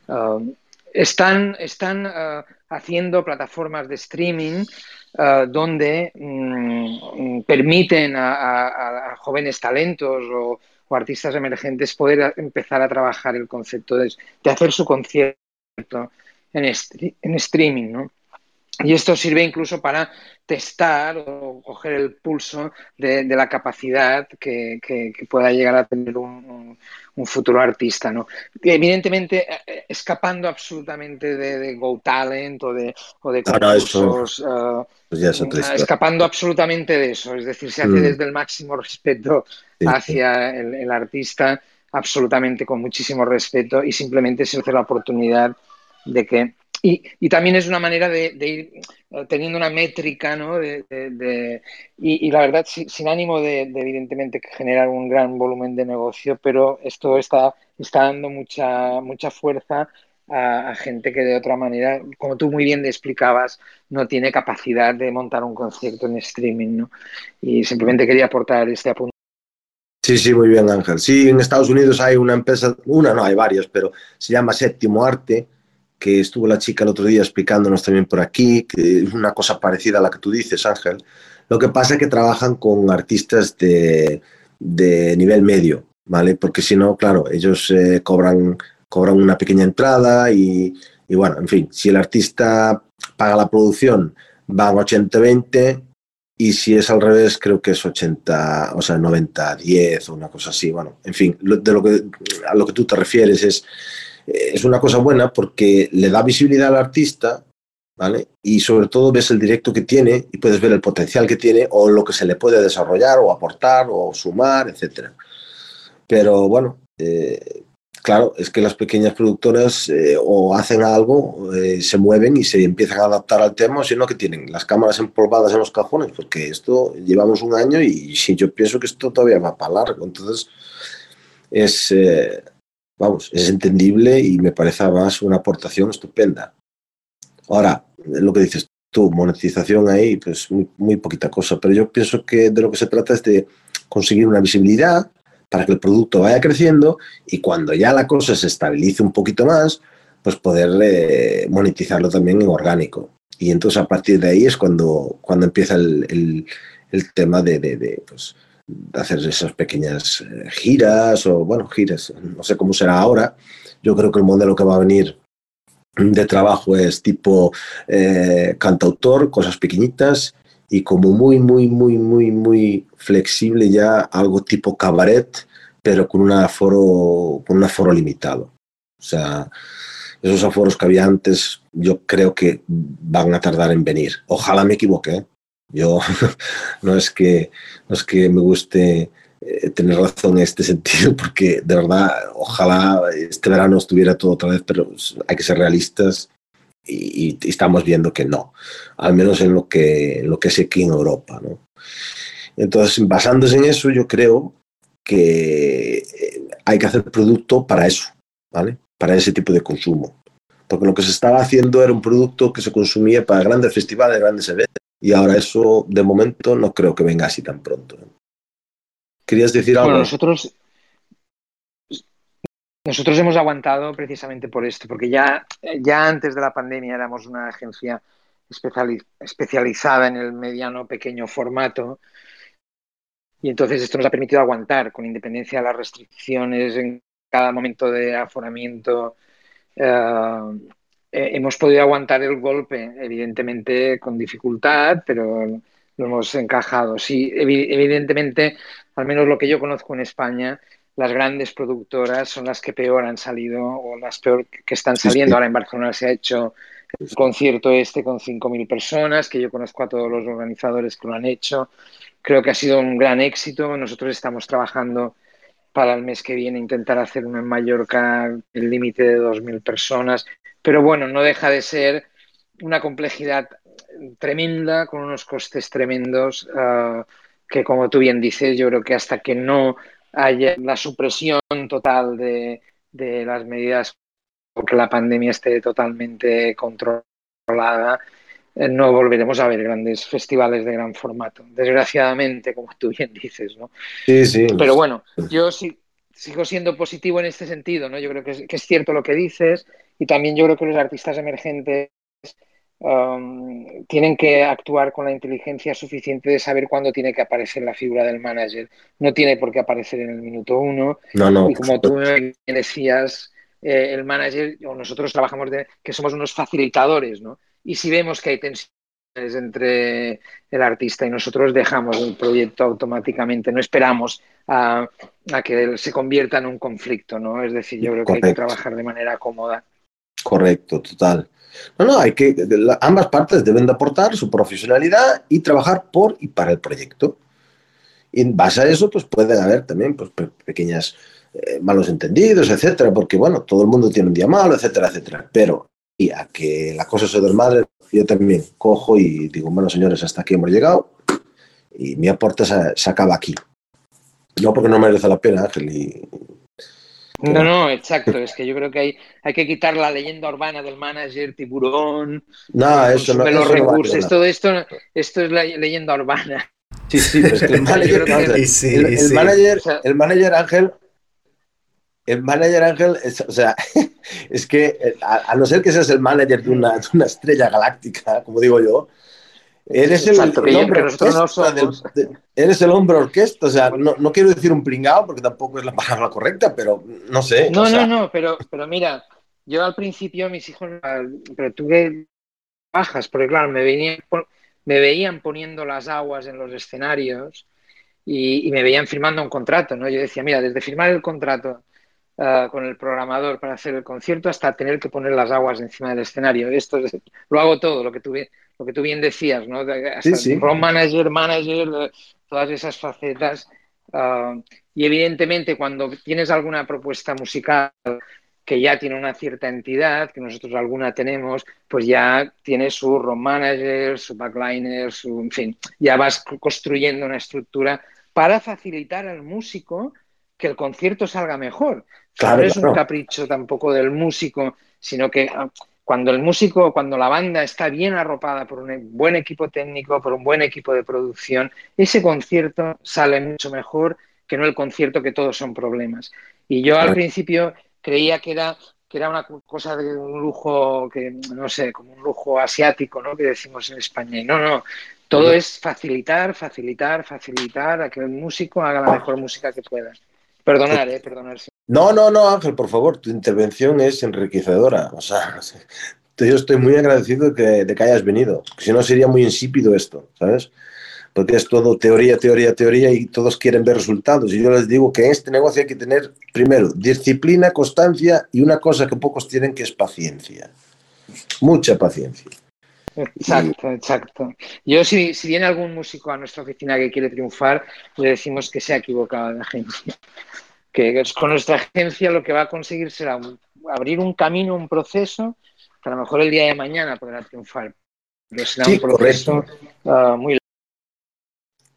uh, están están uh, haciendo plataformas de streaming donde mm, permiten a, jóvenes talentos o, artistas emergentes poder empezar a trabajar el concepto de, hacer su concierto en, en streaming, ¿no? Y esto sirve incluso para testar o coger el pulso de, la capacidad que, pueda llegar a tener un, futuro artista. ¿no? evidentemente, eh, eh, escapando absolutamente de, Go Talent o de, o de concursos, eh, pues escapando absolutamente de eso. Es decir, se hace mm. desde el máximo respeto hacia El, artista, absolutamente con muchísimo respeto y simplemente se hace la oportunidad de que y, también es una manera de, ir eh, teniendo una métrica, ¿no? De, y, la verdad, sin, ánimo de, evidentemente, generar un gran volumen de negocio, pero esto está, está dando mucha, mucha fuerza a, gente que de otra manera, como tú muy bien explicabas, no tiene capacidad de montar un concierto en streaming, ¿no? Y simplemente quería aportar este apunte. Sí, sí, muy bien, Ángel. Sí, en Estados Unidos hay una empresa, una no, hay varias, pero se llama Séptimo Arte, que estuvo la chica el otro día explicándonos también por aquí, que es una cosa parecida a la que tú dices, Ángel. Lo que pasa es que trabajan con artistas de, de nivel medio, ¿vale? Porque si no, claro, ellos eh, cobran, cobran una pequeña entrada y, y, bueno, en fin, si el artista paga la producción, van 80-20 y si es al revés, creo que es 80, o sea, 90-10 o una cosa así. Bueno, en fin, de lo que, a lo que tú te refieres es es una cosa buena porque le da visibilidad al artista, ¿vale? Y sobre todo ves el directo que tiene y puedes ver el potencial que tiene o lo que se le puede desarrollar o aportar o sumar, etc. Pero bueno, eh, claro, es que las pequeñas productoras eh, o hacen algo, se mueven y se empiezan a adaptar al tema, sino que tienen las cámaras empolvadas en los cajones, porque esto llevamos un año y, y yo pienso que esto todavía va para largo. Entonces, es vamos, es entendible y me parece además una aportación estupenda. Ahora, lo que dices tú, monetización ahí, pues muy, poquita cosa, pero yo pienso que de lo que se trata es de conseguir una visibilidad para que el producto vaya creciendo y cuando ya la cosa se estabilice un poquito más, pues poder eh, monetizarlo también en orgánico. Y entonces a partir de ahí es cuando, cuando empieza el, tema de, de pues, hacer esas pequeñas eh, giras o, bueno, giras, no sé cómo será ahora. Yo creo que el modelo que va a venir de trabajo es tipo eh, cantautor, cosas pequeñitas y como muy, muy, muy, muy, muy flexible ya algo tipo cabaret, pero con un aforo, con un aforo limitado. O sea, esos aforos que había antes yo creo que van a tardar en venir. Ojalá me equivoque, ¿eh? Yo no es que, no es que me guste eh, tener razón en este sentido, porque de verdad, ojalá este verano estuviera todo otra vez, pero hay que ser realistas y, estamos viendo que no, al menos en lo que, lo que es aquí en Europa. ¿no? Entonces, basándose en eso, yo creo que eh, hay que hacer producto para eso, ¿vale? Para ese tipo de consumo. Porque lo que se estaba haciendo era un producto que se consumía para grandes festivales, grandes eventos y ahora eso, de momento, no creo que venga así tan pronto. ¿Querías decir algo? Bueno, nosotros nosotros hemos aguantado precisamente por esto, porque ya, ya antes de la pandemia éramos una agencia especializada en el mediano pequeño formato y entonces esto nos ha permitido aguantar con independencia de las restricciones en cada momento de aforamiento. Eh, hemos podido aguantar el golpe, evidentemente con dificultad, pero lo hemos encajado. Sí, evidentemente, al menos lo que yo conozco en España, las grandes productoras son las que peor han salido o las peor que están saliendo. Ahora en Barcelona se ha hecho el concierto este con 5.000 personas, que yo conozco a todos los organizadores que lo han hecho. Creo que ha sido un gran éxito. Nosotros estamos trabajando para el mes que viene intentar hacer uno en Mallorca, el límite de 2.000 personas. Pero bueno, no deja de ser una complejidad tremenda, con unos costes tremendos, uh, que como tú bien dices, yo creo que hasta que no haya la supresión total de, de las medidas porque la pandemia esté totalmente controlada, eh, no volveremos a ver grandes festivales de gran formato. Desgraciadamente, como tú bien dices, ¿no? Sí, sí. Pero bueno, yo sí, sigo siendo positivo en este sentido, ¿no? Yo creo que es, que es cierto lo que dices y también yo creo que los artistas emergentes Um, tienen que actuar con la inteligencia suficiente de saber cuándo tiene que aparecer la figura del manager. No tiene por qué aparecer en el minuto uno. No, no, y como tú me decías, eh, el manager, o nosotros trabajamos de que somos unos facilitadores, ¿no? Y si vemos que hay tensiones entre el artista y nosotros dejamos el proyecto automáticamente, no esperamos a, a que se convierta en un conflicto, ¿no? Es decir, yo creo Correcto. que hay que trabajar de manera cómoda. Correcto, total. No, no, hay que, ambas partes deben de aportar su profesionalidad y trabajar por y para el proyecto. Y en base a eso, pues pueden haber también pues, pequeñas eh, malos entendidos, etcétera, porque bueno, todo el mundo tiene un día malo, etcétera, etcétera. Pero y a que la cosa se desmadre, yo también cojo y digo, bueno, señores, hasta aquí hemos llegado y mi aporte se, se acaba aquí. No porque no merece la pena, Ángel, y, no, no, exacto. Es que yo creo que hay, hay que quitar la leyenda urbana del manager, tiburón, no, eso no, los eso recursos. no todo esto, esto es la leyenda urbana. Sí, sí, pero es que el manager, Y sí, el, y el sí. manager, O sea- el manager Ángel, el manager Ángel, es, o sea, es que eh, a, a no ser que seas el manager de una, de una estrella galáctica, como digo yo, eres el, Exacto, el hombre no orquesta del- somos. de- eres el hombre orquesta, o sea, no, no quiero decir un pringao porque tampoco es la palabra correcta, pero no sé. No, sea, no, no, pero, pero mira, yo al principio mis hijos, pero tuve bajas, porque claro, me, venían, me veían poniendo las aguas en los escenarios y, y me veían firmando un contrato, ¿no? Yo decía, mira, desde firmar el contrato uh, con el programador para hacer el concierto hasta tener que poner las aguas encima del escenario. Esto es, lo hago todo, lo que tú, lo que tú bien decías, ¿no? Hasta Sí, sí. road manager, manager, todas esas facetas. Uh, y evidentemente cuando tienes alguna propuesta musical que ya tiene una cierta entidad, que nosotros alguna tenemos, pues ya tiene su road manager, su backliner, su, en fin, ya vas construyendo una estructura para facilitar al músico que el concierto salga mejor. Claro, no es claro. un capricho tampoco del músico, sino que ah, cuando el músico, cuando la banda está bien arropada por un buen equipo técnico, por un buen equipo de producción, ese concierto sale mucho mejor que no el concierto que todos son problemas. Y yo al principio creía que era que era una cosa de un lujo que no sé, como un lujo asiático, ¿no? Que decimos en España. Y no, no, todo es facilitar, facilitar, facilitar a que el músico haga la mejor música que pueda. Perdonar, eh, perdonar. No, no, no, Ángel, por favor, tu intervención es enriquecedora. O sea, yo estoy muy agradecido de que, de que hayas venido. Si no, sería muy insípido esto, ¿sabes? Porque es todo teoría, teoría, teoría y todos quieren ver resultados. Y yo les digo que en este negocio hay que tener, primero, disciplina, constancia y una cosa que pocos tienen que es paciencia. Mucha paciencia. Exacto, exacto. Yo, si, si viene algún músico a nuestra oficina que quiere triunfar, le decimos que se ha equivocado de agencia. Que es- con nuestra agencia lo que va a conseguir será un- abrir un camino, un proceso, que a lo mejor el día de mañana podrá triunfar. Pero será Sí, un proceso ah, muy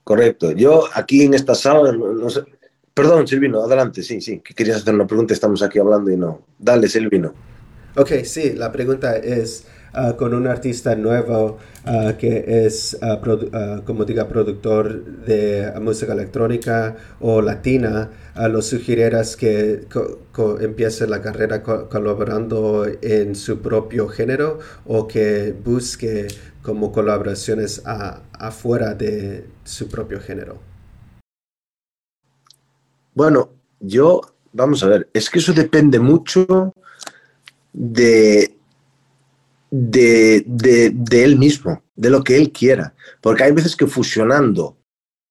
Correcto. Yo aquí en esta sala, no, no sé. Perdón, Silvino, adelante, sí, sí, que querías hacer una pregunta, estamos aquí hablando y no. Dale, Silvino. Ok, sí, la pregunta es, ah, con un artista nuevo ah, que es, como diga, productor de música electrónica o latina, lo sugirieras que empiece la carrera colaborando en su propio género o que busque como colaboraciones afuera de su propio género? Bueno, yo, vamos a ver, es que eso depende mucho de, de, de, él mismo, de lo que él quiera. Porque hay veces que fusionando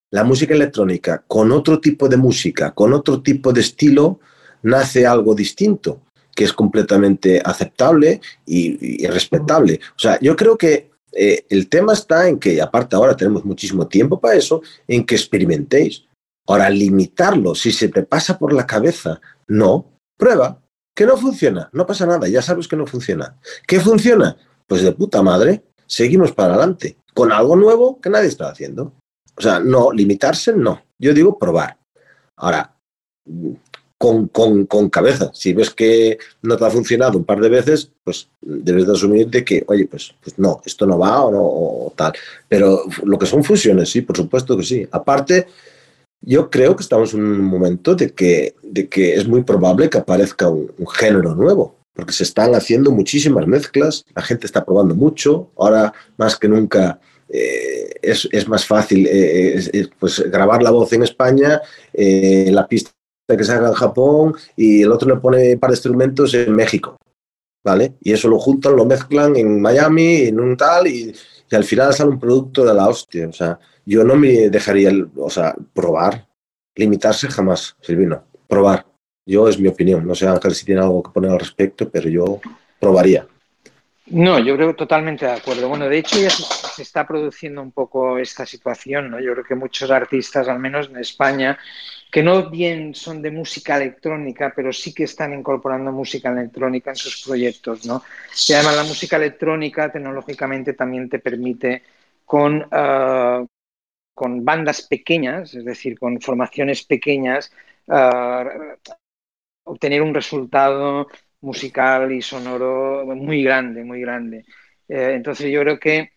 la música electrónica con otro tipo de música, con otro tipo de estilo, nace algo distinto, que es completamente aceptable y, respetable. O sea, yo creo que eh, el tema está en que, aparte ahora tenemos muchísimo tiempo para eso, en que experimentéis. Ahora, limitarlo, si se te pasa por la cabeza, no, prueba, que no funciona, no pasa nada, ya sabes que no funciona. ¿Qué funciona? Pues de puta madre, seguimos para adelante, con algo nuevo que nadie está haciendo. O sea, no, limitarse no, yo digo probar. Ahora, con, con, cabeza, si ves que no te ha funcionado un par de veces, pues debes de asumir de que, oye, pues, pues no, esto no va o, no, o tal. Pero lo que son fusiones, sí, por supuesto que sí. Aparte, yo creo que estamos en un momento de que, de que es muy probable que aparezca un, género nuevo, porque se están haciendo muchísimas mezclas, la gente está probando mucho, ahora más que nunca eh, es, es, más fácil eh, pues, grabar la voz en España, eh, la pista que se haga en Japón y el otro le pone para instrumentos en México, ¿vale? Y eso lo juntan, lo mezclan en Miami, en un tal, y, y al final sale un producto de la hostia, o sea, yo no me dejaría, o sea, probar, limitarse jamás, Silvino, probar. Yo es mi opinión, no sé Ángel si tiene algo que poner al respecto, pero yo probaría. No, yo creo totalmente de acuerdo. Bueno, de hecho ya se está produciendo un poco esta situación, ¿no? Yo creo que muchos artistas, al menos en España, que no bien son de música electrónica, pero sí que están incorporando música electrónica en sus proyectos, ¿no? Y además la música electrónica tecnológicamente también te permite con, ah, con bandas pequeñas, es decir, con formaciones pequeñas, ah, obtener un resultado musical y sonoro muy grande, muy grande. Eh, entonces yo creo que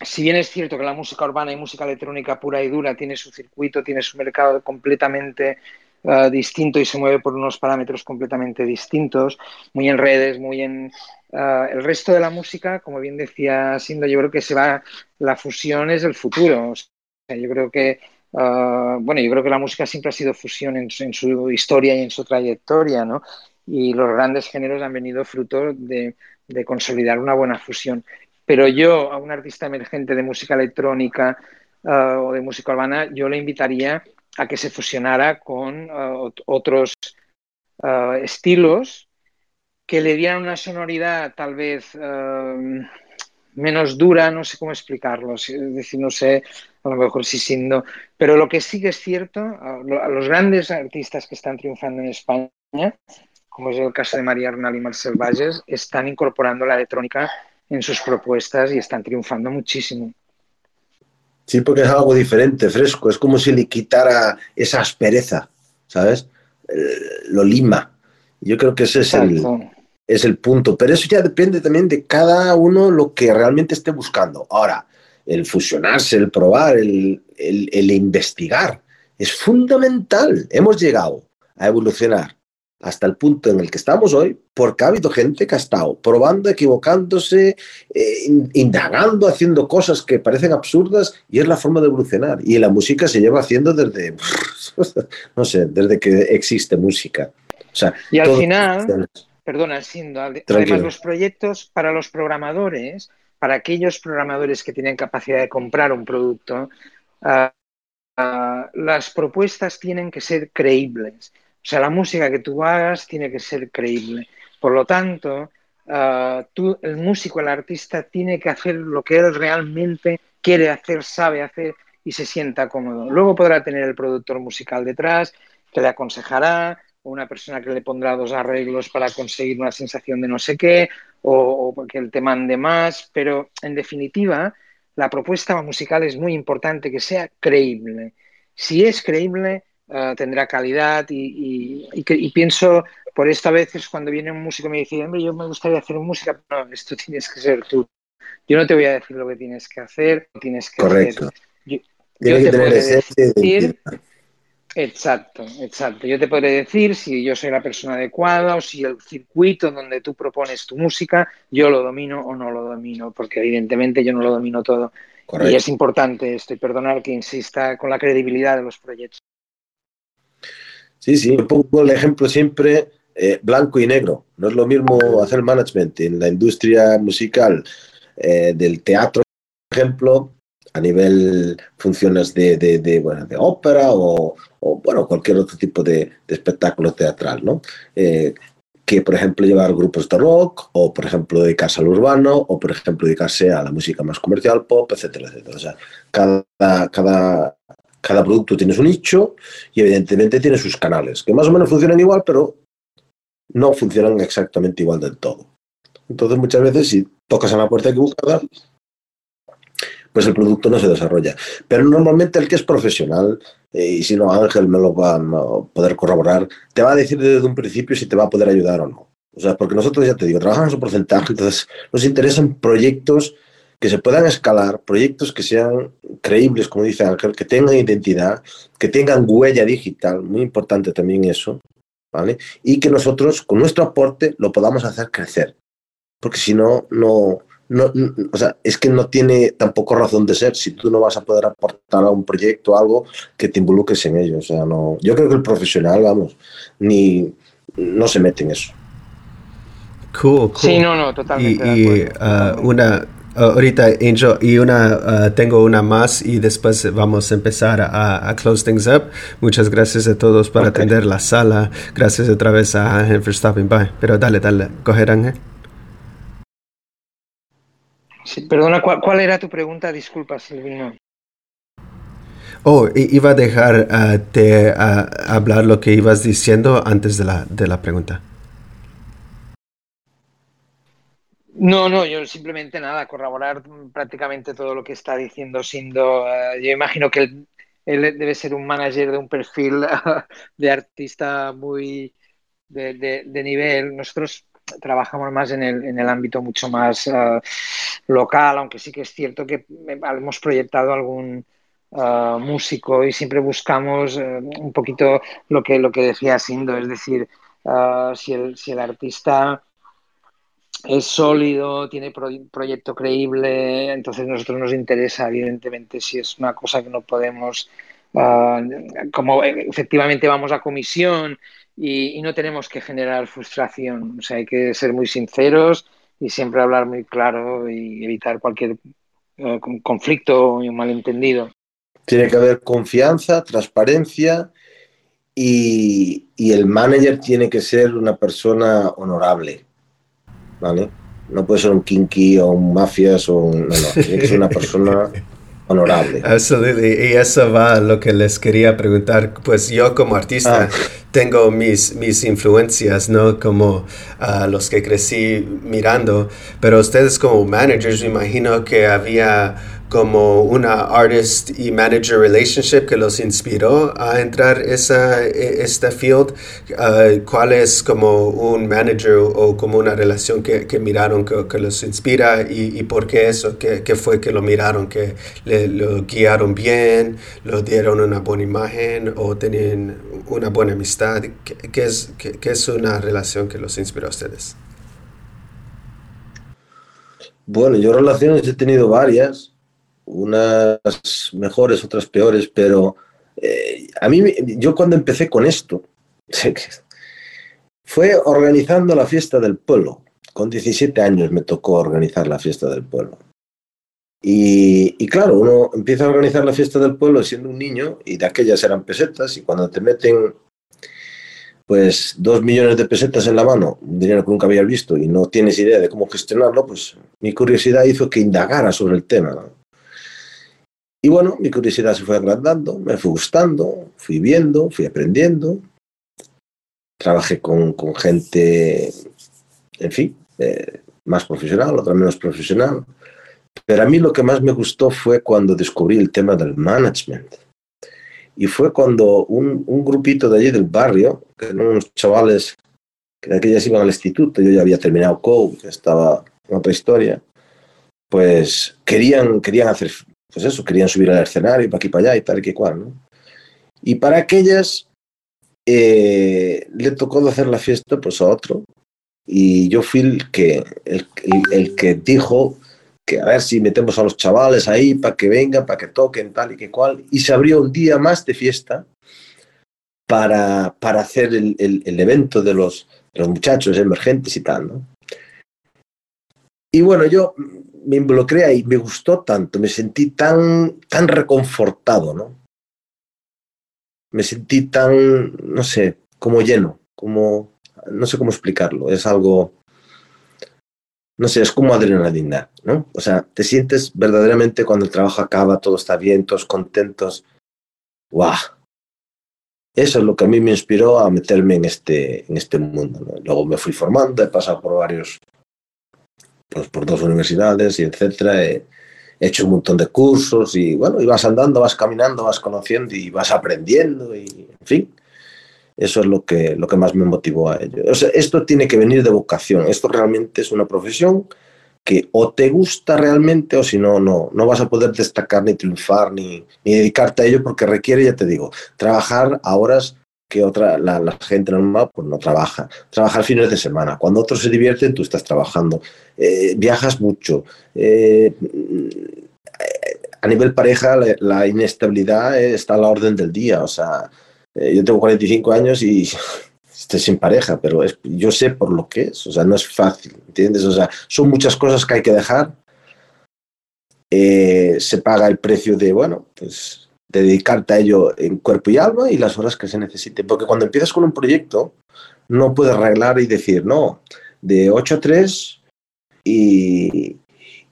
si bien es cierto que la música urbana y música electrónica pura y dura tiene su circuito, tiene su mercado completamente ah, distinto y se mueve por unos parámetros completamente distintos, muy en redes, muy en... Ah, el resto de la música, como bien decía Sindo, yo creo que se va, la fusión es el futuro. Yo creo que, ah, bueno, yo creo que la música siempre ha sido fusión en, su historia y en su trayectoria, ¿no? Y los grandes géneros han venido fruto de, consolidar una buena fusión. Pero yo, a un artista emergente de música electrónica ah, o de música urbana, yo le invitaría a que se fusionara con ah, otros estilos que le dieran una sonoridad tal vez menos dura, no sé cómo explicarlo, es decir, no sé, a lo mejor sí siendo, pero lo que sí que es cierto, a los grandes artistas que están triunfando en España, como es el caso de María Arnal y Marcel Valles, están incorporando la electrónica en sus propuestas y están triunfando muchísimo. Sí, porque es algo diferente, fresco, es como si le quitara esa aspereza, ¿sabes? Lo lima. Yo creo que ese es el, es el punto. Pero eso ya depende también de cada uno lo que realmente esté buscando. Ahora, el fusionarse, el probar, el, el, investigar, es fundamental. Hemos llegado a evolucionar hasta el punto en el que estamos hoy, porque ha habido gente que ha estado probando, equivocándose, eh, indagando, haciendo cosas que parecen absurdas y es la forma de evolucionar. Y la música se lleva haciendo desde, no sé, desde que existe música. O sea, y al final, perdona, siendo, además los proyectos para los programadores, para aquellos programadores que tienen capacidad de comprar un producto, ah, ah, las propuestas tienen que ser creíbles. O sea, la música que tú hagas tiene que ser creíble. Por lo tanto, ah, tú, el músico, el artista, tiene que hacer lo que él realmente quiere hacer, sabe hacer y se sienta cómodo. Luego podrá tener el productor musical detrás que le aconsejará, o una persona que le pondrá dos arreglos para conseguir una sensación de no sé qué, o, o que él te mande más, pero en definitiva, la propuesta musical es muy importante que sea creíble. Si es creíble, eh, tendrá calidad y, y, pienso por esta vez es cuando viene un músico y me dice, hombre, yo me gustaría hacer música, no, esto tienes que ser tú. Yo no te voy a decir lo que tienes que hacer, tienes que Correcto. hacer. Yo, te puedo decir, exacto, exacto. Yo te podré decir si yo soy la persona adecuada o si el circuito donde tú propones tu música, yo lo domino o no lo domino, porque evidentemente yo no lo domino todo. Y es importante esto, y perdonar que insista con la credibilidad de los proyectos. Sí, sí, pongo el ejemplo siempre eh, blanco y negro. No es lo mismo hacer management en la industria musical eh, del teatro, por ejemplo, a nivel funciones de, de, bueno, de ópera o, bueno, cualquier otro tipo de, espectáculo teatral, ¿no? Eh, que, por ejemplo, llevar grupos de rock, o, por ejemplo, dedicarse al urbano, o, por ejemplo, dedicarse a la música más comercial, pop, etcétera, etcétera. O sea, cada, cada, cada producto tiene su nicho y evidentemente tiene sus canales, que más o menos funcionan igual, pero no funcionan exactamente igual del todo. Entonces muchas veces si tocas a la puerta equivocada, pues el producto no se desarrolla. Pero normalmente el que es profesional, eh, y si no Ángel me lo va a poder corroborar, te va a decir desde un principio si te va a poder ayudar o no. O sea, porque nosotros ya te digo, trabajamos un porcentaje, entonces nos interesan proyectos que se puedan escalar, proyectos que sean creíbles, como dice Ángel, que tengan identidad, que tengan huella digital, muy importante también eso, ¿vale? Y que nosotros, con nuestro aporte, lo podamos hacer crecer. Porque si no, no, no, o sea, es que no tiene tampoco razón de ser si tú no vas a poder aportar a un proyecto algo que te involucres en ello. O sea, no, yo creo que el profesional, vamos, ni no se mete en eso. Cool, cool. Sí, no, no, totalmente. Y, uh, una, Uh, ahorita, Angel, y una, uh, tengo una más y después vamos a empezar a, close things up. Muchas gracias a todos por atender la sala. Gracias otra vez a Ángel por stopping by. Pero dale, dale, coger Ángel. Sí, perdona, ¿cuál, era tu pregunta? Disculpa, Silvino. Oh, iba a dejar uh, de hablar lo que ibas diciendo antes de la, de la pregunta. No, no, yo simplemente nada, corroborar prácticamente todo lo que está diciendo Sindo. Eh, yo imagino que él, debe ser un manager de un perfil de artista muy de, nivel. Nosotros trabajamos más en el, en el ámbito mucho más eh, local, aunque sí que es cierto que hemos proyectado algún eh, músico y siempre buscamos un poquito lo que, lo que decía Sindo, es decir, si, el, si el artista es sólido, tiene proyecto creíble, entonces a nosotros nos interesa, evidentemente, si es una cosa que no podemos, ah, como efectivamente vamos a comisión y, no tenemos que generar frustración, o sea, hay que ser muy sinceros y siempre hablar muy claro y evitar cualquier uh, conflicto o un malentendido. Tiene que haber confianza, transparencia y, y el manager tiene que ser una persona honorable ¿vale? No puede ser un kinky o un mafias o un... No, no, tiene que ser una persona honorable. Absolutamente, y eso va a lo que les quería preguntar. Pues yo como artista ah. tengo mis, mis influencias, ¿no? Como uh, los que crecí mirando, pero ustedes como managers, me imagino que había como una artist y manager relationship que los inspiró a entrar esa e, este field uh, cuál es como un manager o como una relación que, que miraron que, los inspira y, y, por qué eso ¿Qué, ¿Qué, fue que lo miraron que le, lo guiaron bien lo dieron una buena imagen o tenían una buena amistad ¿qué, es, qué es una relación que los inspiró a ustedes? Bueno, yo relaciones he tenido varias unas mejores, otras peores, pero eh, a mí, yo cuando empecé con esto, fue organizando la fiesta del pueblo. Con 17 años me tocó organizar la fiesta del pueblo. Y, y, claro, uno empieza a organizar la fiesta del pueblo siendo un niño y de aquellas eran pesetas y cuando te meten pues dos millones de pesetas en la mano, un dinero que nunca había visto y no tienes idea de cómo gestionarlo, pues mi curiosidad hizo que indagara sobre el tema. ¿no? Y bueno, mi curiosidad se fue agrandando, me fue gustando, fui viendo, fui aprendiendo. Trabajé con, con gente, en fin, eh, más profesional, otra menos profesional. Pero a mí lo que más me gustó fue cuando descubrí el tema del management. Y fue cuando un, un grupito de allí del barrio, que eran unos chavales que de aquellas iban al instituto, yo ya había terminado COU, estaba en otra historia, pues querían, querían hacer, pues eso, querían subir al escenario, para aquí, para allá y tal y que cual, ¿no? Y para aquellas eh, le tocó hacer la fiesta pues a otro, y yo fui el que, el, que dijo que a ver si metemos a los chavales ahí para que vengan, para que toquen tal y que cual, y se abrió un día más de fiesta para, para hacer el, el, el evento de los, de los muchachos emergentes y tal, ¿no? Y bueno, yo me involucré ahí, me gustó tanto, me sentí tan, tan reconfortado, ¿no? Me sentí tan, no sé, como lleno, como, no sé cómo explicarlo, es algo, no sé, es como adrenalina, ¿no? O sea, te sientes verdaderamente cuando el trabajo acaba, todo está bien, todos contentos. ¡Guau! Eso es lo que a mí me inspiró a meterme en este, en este mundo. ¿no? Luego me fui formando, he pasado por varios, pues por dos universidades y etcétera. He, he hecho un montón de cursos y bueno, y vas andando, vas caminando, vas conociendo y vas aprendiendo y en fin. Eso es lo que, lo que más me motivó a ello. Esto tiene que venir de vocación. Esto realmente es una profesión que o te gusta realmente o si no, no, no vas a poder destacar ni triunfar ni, ni dedicarte a ello porque requiere, ya te digo, trabajar a horas que otra, la, gente normal pues no trabaja. Trabajar fines de semana. Cuando otros se divierten, tú estás trabajando. Eh, viajas mucho. Eh, a nivel pareja, la, inestabilidad está a la orden del día. O sea, eh, yo tengo 45 años y estoy sin pareja, pero es, yo sé por lo que es, o sea, no es fácil, ¿entiendes? O sea, son muchas cosas que hay que dejar. Se paga el precio de, bueno, pues dedicarte a ello en cuerpo y alma y las horas que se necesiten. Porque cuando empiezas con un proyecto, no puedes arreglar y decir, no, de 8 a 3 y,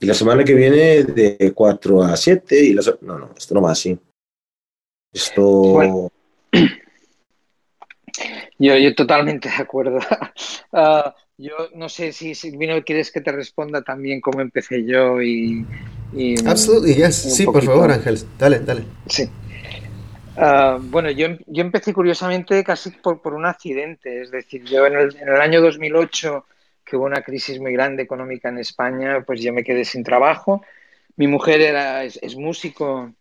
la semana que viene de 4 a 7 y las... No, no, esto no va así. Esto... Yo, yo totalmente de acuerdo. Uh, yo no sé si, si Vino quieres que te responda también cómo empecé yo y... y Absolutely, yes. Sí, poquito. por favor, Ángel. Dale, dale. Sí. Uh, bueno, yo, yo, empecé curiosamente casi por, por, un accidente. Es decir, yo en el, en el, año 2008, que hubo una crisis muy grande económica en España, pues yo me quedé sin trabajo. Mi mujer era, es, es músico.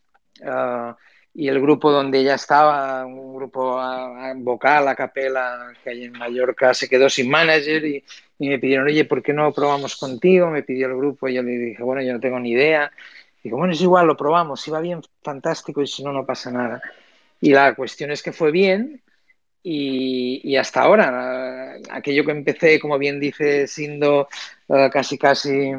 Uh, y el grupo donde ella estaba, un grupo a, a vocal, a capela, que hay en Mallorca, se quedó sin manager y, y, me pidieron, oye, ¿por qué no probamos contigo? Me pidió el grupo y yo le dije, bueno, yo no tengo ni idea. Y dije, bueno, es igual, lo probamos, si va bien, fantástico, y si no, no pasa nada. Y la cuestión es que fue bien y, y hasta ahora, aquello que empecé, como bien dice Sindo, uh, casi casi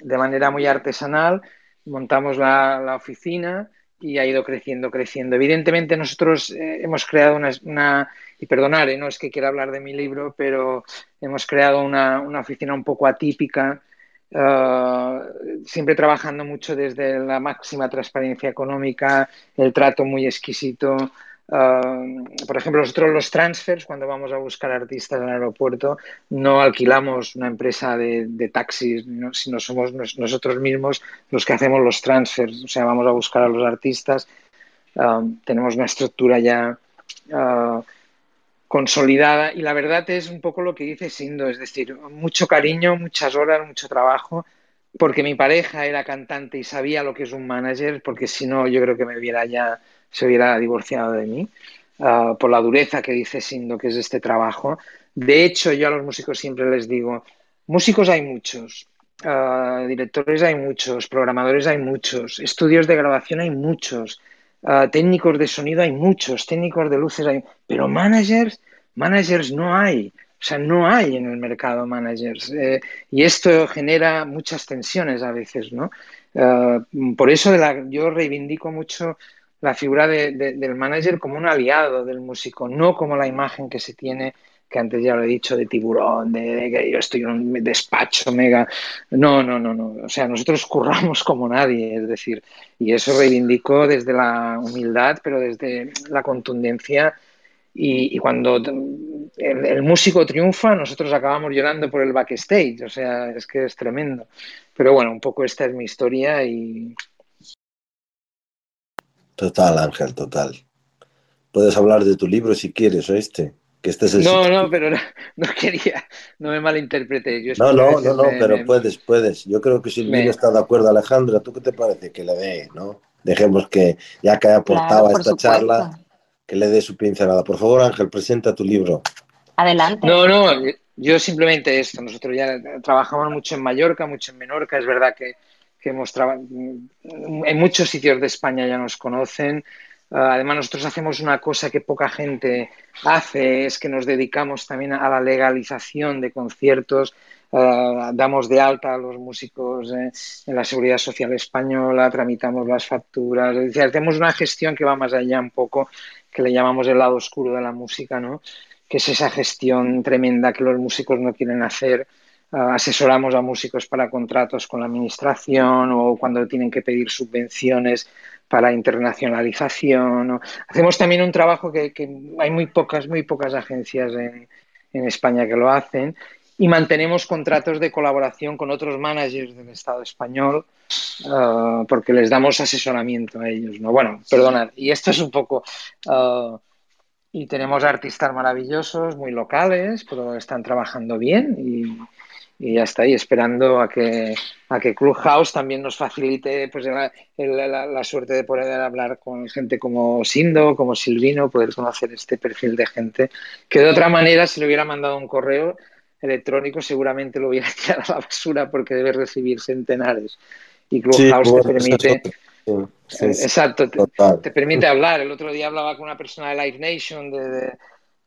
de manera muy artesanal, montamos la, la oficina y ha ido creciendo, creciendo. Evidentemente nosotros eh, hemos creado una, y perdonar, no es que quiera hablar de mi libro, pero hemos creado una, una oficina un poco atípica, uh, siempre trabajando mucho desde la máxima transparencia económica, el trato muy exquisito, Uh, por ejemplo, nosotros los transfers, cuando vamos a buscar artistas en el aeropuerto, no alquilamos una empresa de, taxis, ¿no? sino somos nosotros mismos los que hacemos los transfers. O sea, vamos a buscar a los artistas. Uh, tenemos una estructura ya uh, consolidada y la verdad es un poco lo que dice Sindo, es decir, mucho cariño, muchas horas, mucho trabajo, porque mi pareja era cantante y sabía lo que es un manager, porque si no, yo creo que me hubiera ya se hubiera divorciado de mí, uh, por la dureza que dice Sindo que es este trabajo. De hecho, yo a los músicos siempre les digo, músicos hay muchos, uh, directores hay muchos, programadores hay muchos, estudios de grabación hay muchos, uh, técnicos de sonido hay muchos, técnicos de luces hay, pero managers, managers no hay. O sea, no hay en el mercado managers. Eh, y esto genera muchas tensiones a veces, ¿no? Por eso de la, yo reivindico mucho la figura de, de, del manager como un aliado del músico, no como la imagen que se tiene, que antes ya lo he dicho, de tiburón, de, que yo estoy en un despacho mega. No, no, no, no. O sea, nosotros curramos como nadie, es decir, y eso reivindico desde la humildad, pero desde la contundencia. Y, y cuando el, el, músico triunfa, nosotros acabamos llorando por el backstage, o sea, es que es tremendo. Pero bueno, un poco esta es mi historia y, Total, Ángel, total. puedes hablar de tu libro si quieres, ¿oíste? Que este es el no, no, pero no, quería, no me malinterprete. no, no, no, no, pero puedes, puedes. Yo creo que si el libro está de acuerdo, Alejandra, ¿tú qué te parece que le dé, no? Dejemos que, ya que haya aportado a esta charla, que le dé su pincelada. Por favor, Ángel, presenta tu libro. Adelante. No, no, yo simplemente esto. Nosotros ya trabajamos mucho en Mallorca, mucho en Menorca. Es verdad que, que hemos en muchos sitios de España ya nos conocen. Ah, además, nosotros hacemos una cosa que poca gente hace, es que nos dedicamos también a la legalización de conciertos. Ah, damos de alta a los músicos eh, en la Seguridad Social Española, tramitamos las facturas, es hacemos una gestión que va más allá un poco, que le llamamos el lado oscuro de la música, ¿no? que es esa gestión tremenda que los músicos no quieren hacer. Ah, asesoramos a músicos para contratos con la administración o cuando tienen que pedir subvenciones para internacionalización. Hacemos también un trabajo que, hay muy pocas, muy pocas agencias en, España que lo hacen y mantenemos contratos de colaboración con otros managers del Estado español ah, porque les damos asesoramiento a ellos. ¿no? Bueno, perdonad, y esto es un poco... Ah, y tenemos artistas maravillosos, muy locales, pero están trabajando bien y, y ya está ahí esperando a que, a que Clubhouse también nos facilite pues, la, la, suerte de poder hablar con gente como Sindo, como Silvino, poder conocer este perfil de gente que de otra manera si le hubiera mandado un correo electrónico seguramente lo hubiera tirado a la basura porque debe recibir centenares. Y Clubhouse te permite... Exacto, te, permite hablar. El otro día hablaba con una persona de Live Nation, de,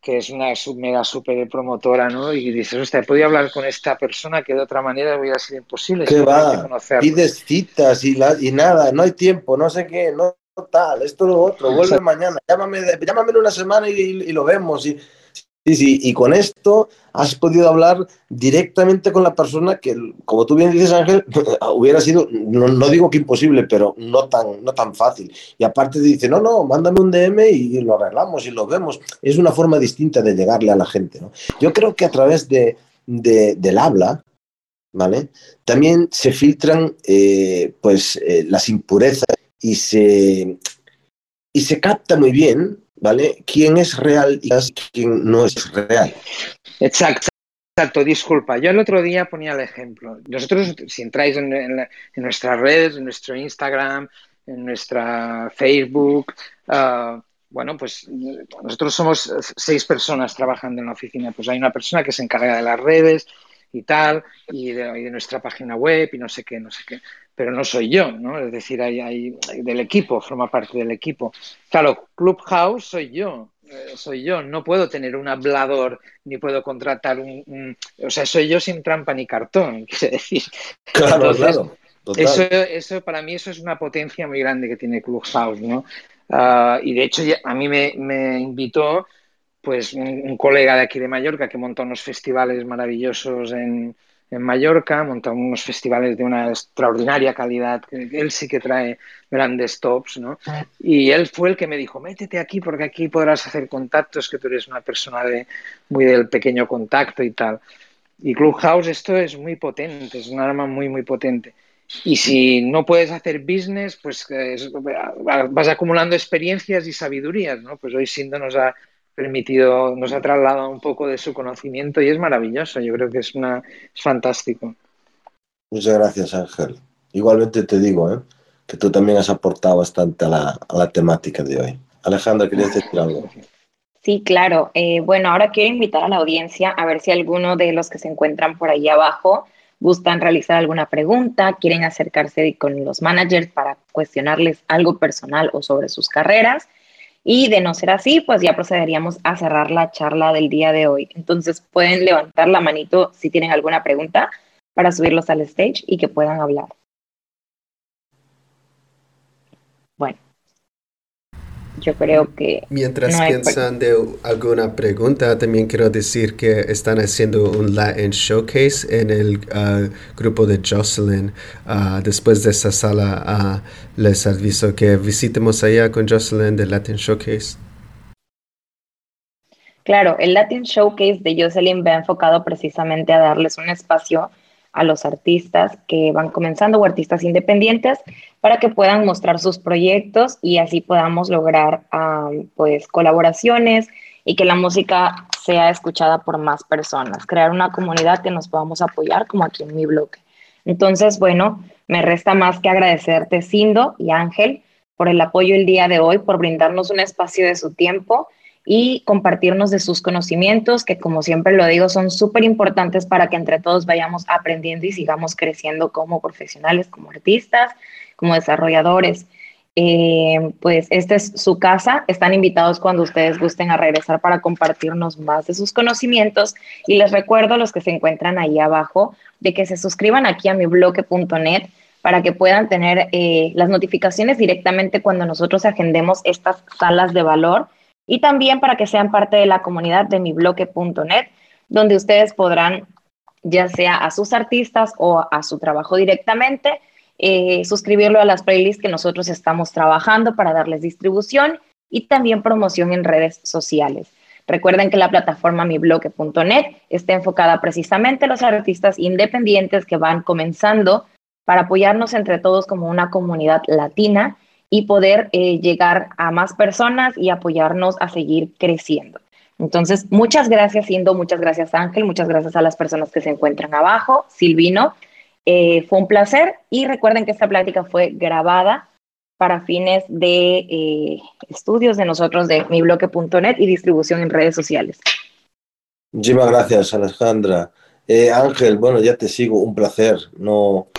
que es una mega super promotora, ¿no? Y dices, hostia, he podido hablar con esta persona que de otra manera hubiera sido imposible. ¿Qué va? Pides citas y, la, y nada, no hay tiempo, no sé qué, no tal, esto lo otro, vuelve mañana, llámame, llámame en una semana y, y lo vemos. Y, Sí, sí, y con esto has podido hablar directamente con la persona que, como tú bien dices, Ángel, hubiera sido, no, digo que imposible, pero no tan, no tan fácil. Y aparte dice, no, no, mándame un DM y, lo arreglamos y lo vemos. Es una forma distinta de llegarle a la gente. ¿no? Yo creo que a través de, del habla, ¿vale? También se filtran eh, pues, eh, las impurezas y se, y se capta muy bien ¿vale? ¿Quién es real y quién no es real? Exacto. Exacto, disculpa. Yo el otro día ponía el ejemplo. Nosotros, si entráis en, nuestras redes, en nuestro Instagram, en nuestra Facebook, ah, bueno, pues nosotros somos seis personas trabajando en la oficina. Pues hay una persona que se encarga de las redes y tal, y de nuestra página web y no sé qué, no sé qué pero no soy yo, ¿no? Es decir, hay, hay, del equipo, forma parte del equipo. Claro, Clubhouse soy yo, eh, soy yo, no puedo tener un hablador ni puedo contratar un, o sea, soy yo sin trampa ni cartón, quiere decir. Claro, claro. Eso, eso para mí eso es una potencia muy grande que tiene Clubhouse, ¿no? Ah, y de hecho a mí me, me invitó pues un, colega de aquí de Mallorca que montó unos festivales maravillosos en, en Mallorca, montó unos festivales de una extraordinaria calidad, él sí que trae grandes tops, ¿no? Y él fue el que me dijo, métete aquí porque aquí podrás hacer contactos, que tú eres una persona de, muy del pequeño contacto y tal. Y Clubhouse esto es muy potente, es un arma muy, muy potente. Y si no puedes hacer business, pues vas acumulando experiencias y sabidurías, ¿no? Pues hoy Sindo nos ha permitido, nos ha trasladado un poco de su conocimiento y es maravilloso. Yo creo que es, una, es fantástico. Muchas gracias, Ángel. Igualmente te digo ¿eh? que tú también has aportado bastante a la, a la temática de hoy. Alejandra, ¿querías decir algo? Sí, claro. Eh, bueno, ahora quiero invitar a la audiencia a ver si alguno de los que se encuentran por ahí abajo gustan realizar alguna pregunta, quieren acercarse con los managers para cuestionarles algo personal o sobre sus carreras. Y de no ser así, pues ya procederíamos a cerrar la charla del día de hoy. Entonces pueden levantar la manito si tienen alguna pregunta para subirlos al stage y que puedan hablar. Bueno, yo creo que... Mientras piensan de alguna pregunta, también quiero decir que están haciendo un Latin Showcase en el uh, grupo de Jocelyn. Uh, después de esa sala, uh, les aviso que visitemos allá con Jocelyn del Latin Showcase. Claro, el Latin Showcase de Jocelyn va enfocado precisamente a darles un espacio a los artistas que van comenzando o artistas independientes para que puedan mostrar sus proyectos y así podamos lograr pues colaboraciones y que la música sea escuchada por más personas, crear una comunidad que nos podamos apoyar como aquí en mi bloque. Entonces, bueno, me resta más que agradecerte, Sindo y Ángel, por el apoyo el día de hoy, por brindarnos un espacio de su tiempo y compartirnos de sus conocimientos, que como siempre lo digo, son súper importantes para que entre todos vayamos aprendiendo y sigamos creciendo como profesionales, como artistas, como desarrolladores. Eh, pues esta es su casa. Están invitados cuando ustedes gusten a regresar para compartirnos más de sus conocimientos. Y les recuerdo a los que se encuentran ahí abajo de que se suscriban aquí a mi bloque.net para que puedan tener eh, las notificaciones directamente cuando nosotros agendemos estas salas de valor y también para que sean parte de la comunidad de mi bloque.net, donde ustedes podrán, ya sea a sus artistas o a su trabajo directamente, eh, suscribirlo a las playlists que nosotros estamos trabajando para darles distribución y también promoción en redes sociales. Recuerden que la plataforma mibloque.net está enfocada precisamente a los artistas independientes que van comenzando para apoyarnos entre todos como una comunidad latina y poder eh, llegar a más personas y apoyarnos a seguir creciendo. Entonces, muchas gracias, Indo, muchas gracias, Ángel, muchas gracias a las personas que se encuentran abajo, Silvino, eh, fue un placer y recuerden que esta plática fue grabada para fines de eh, estudios de nosotros de mibloque.net y distribución en redes sociales. Muchísimas gracias, Alejandra. Ángel, bueno, ya te sigo, un placer. No,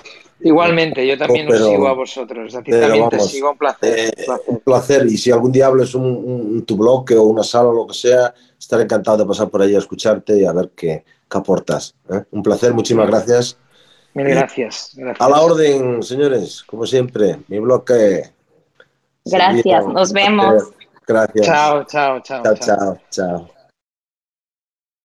Igualmente, yo también os sigo a vosotros. A ti también te sigo, un placer, un placer. Y si algún día hables un, tu bloque o una sala o lo que sea, estaré encantado de pasar por ahí a escucharte y a ver qué, qué aportas. Un placer, muchísimas gracias. Mil gracias, A la orden, señores, como siempre, mi bloque. Gracias, nos vemos. Gracias. chao, chao. Chao, chao, chao.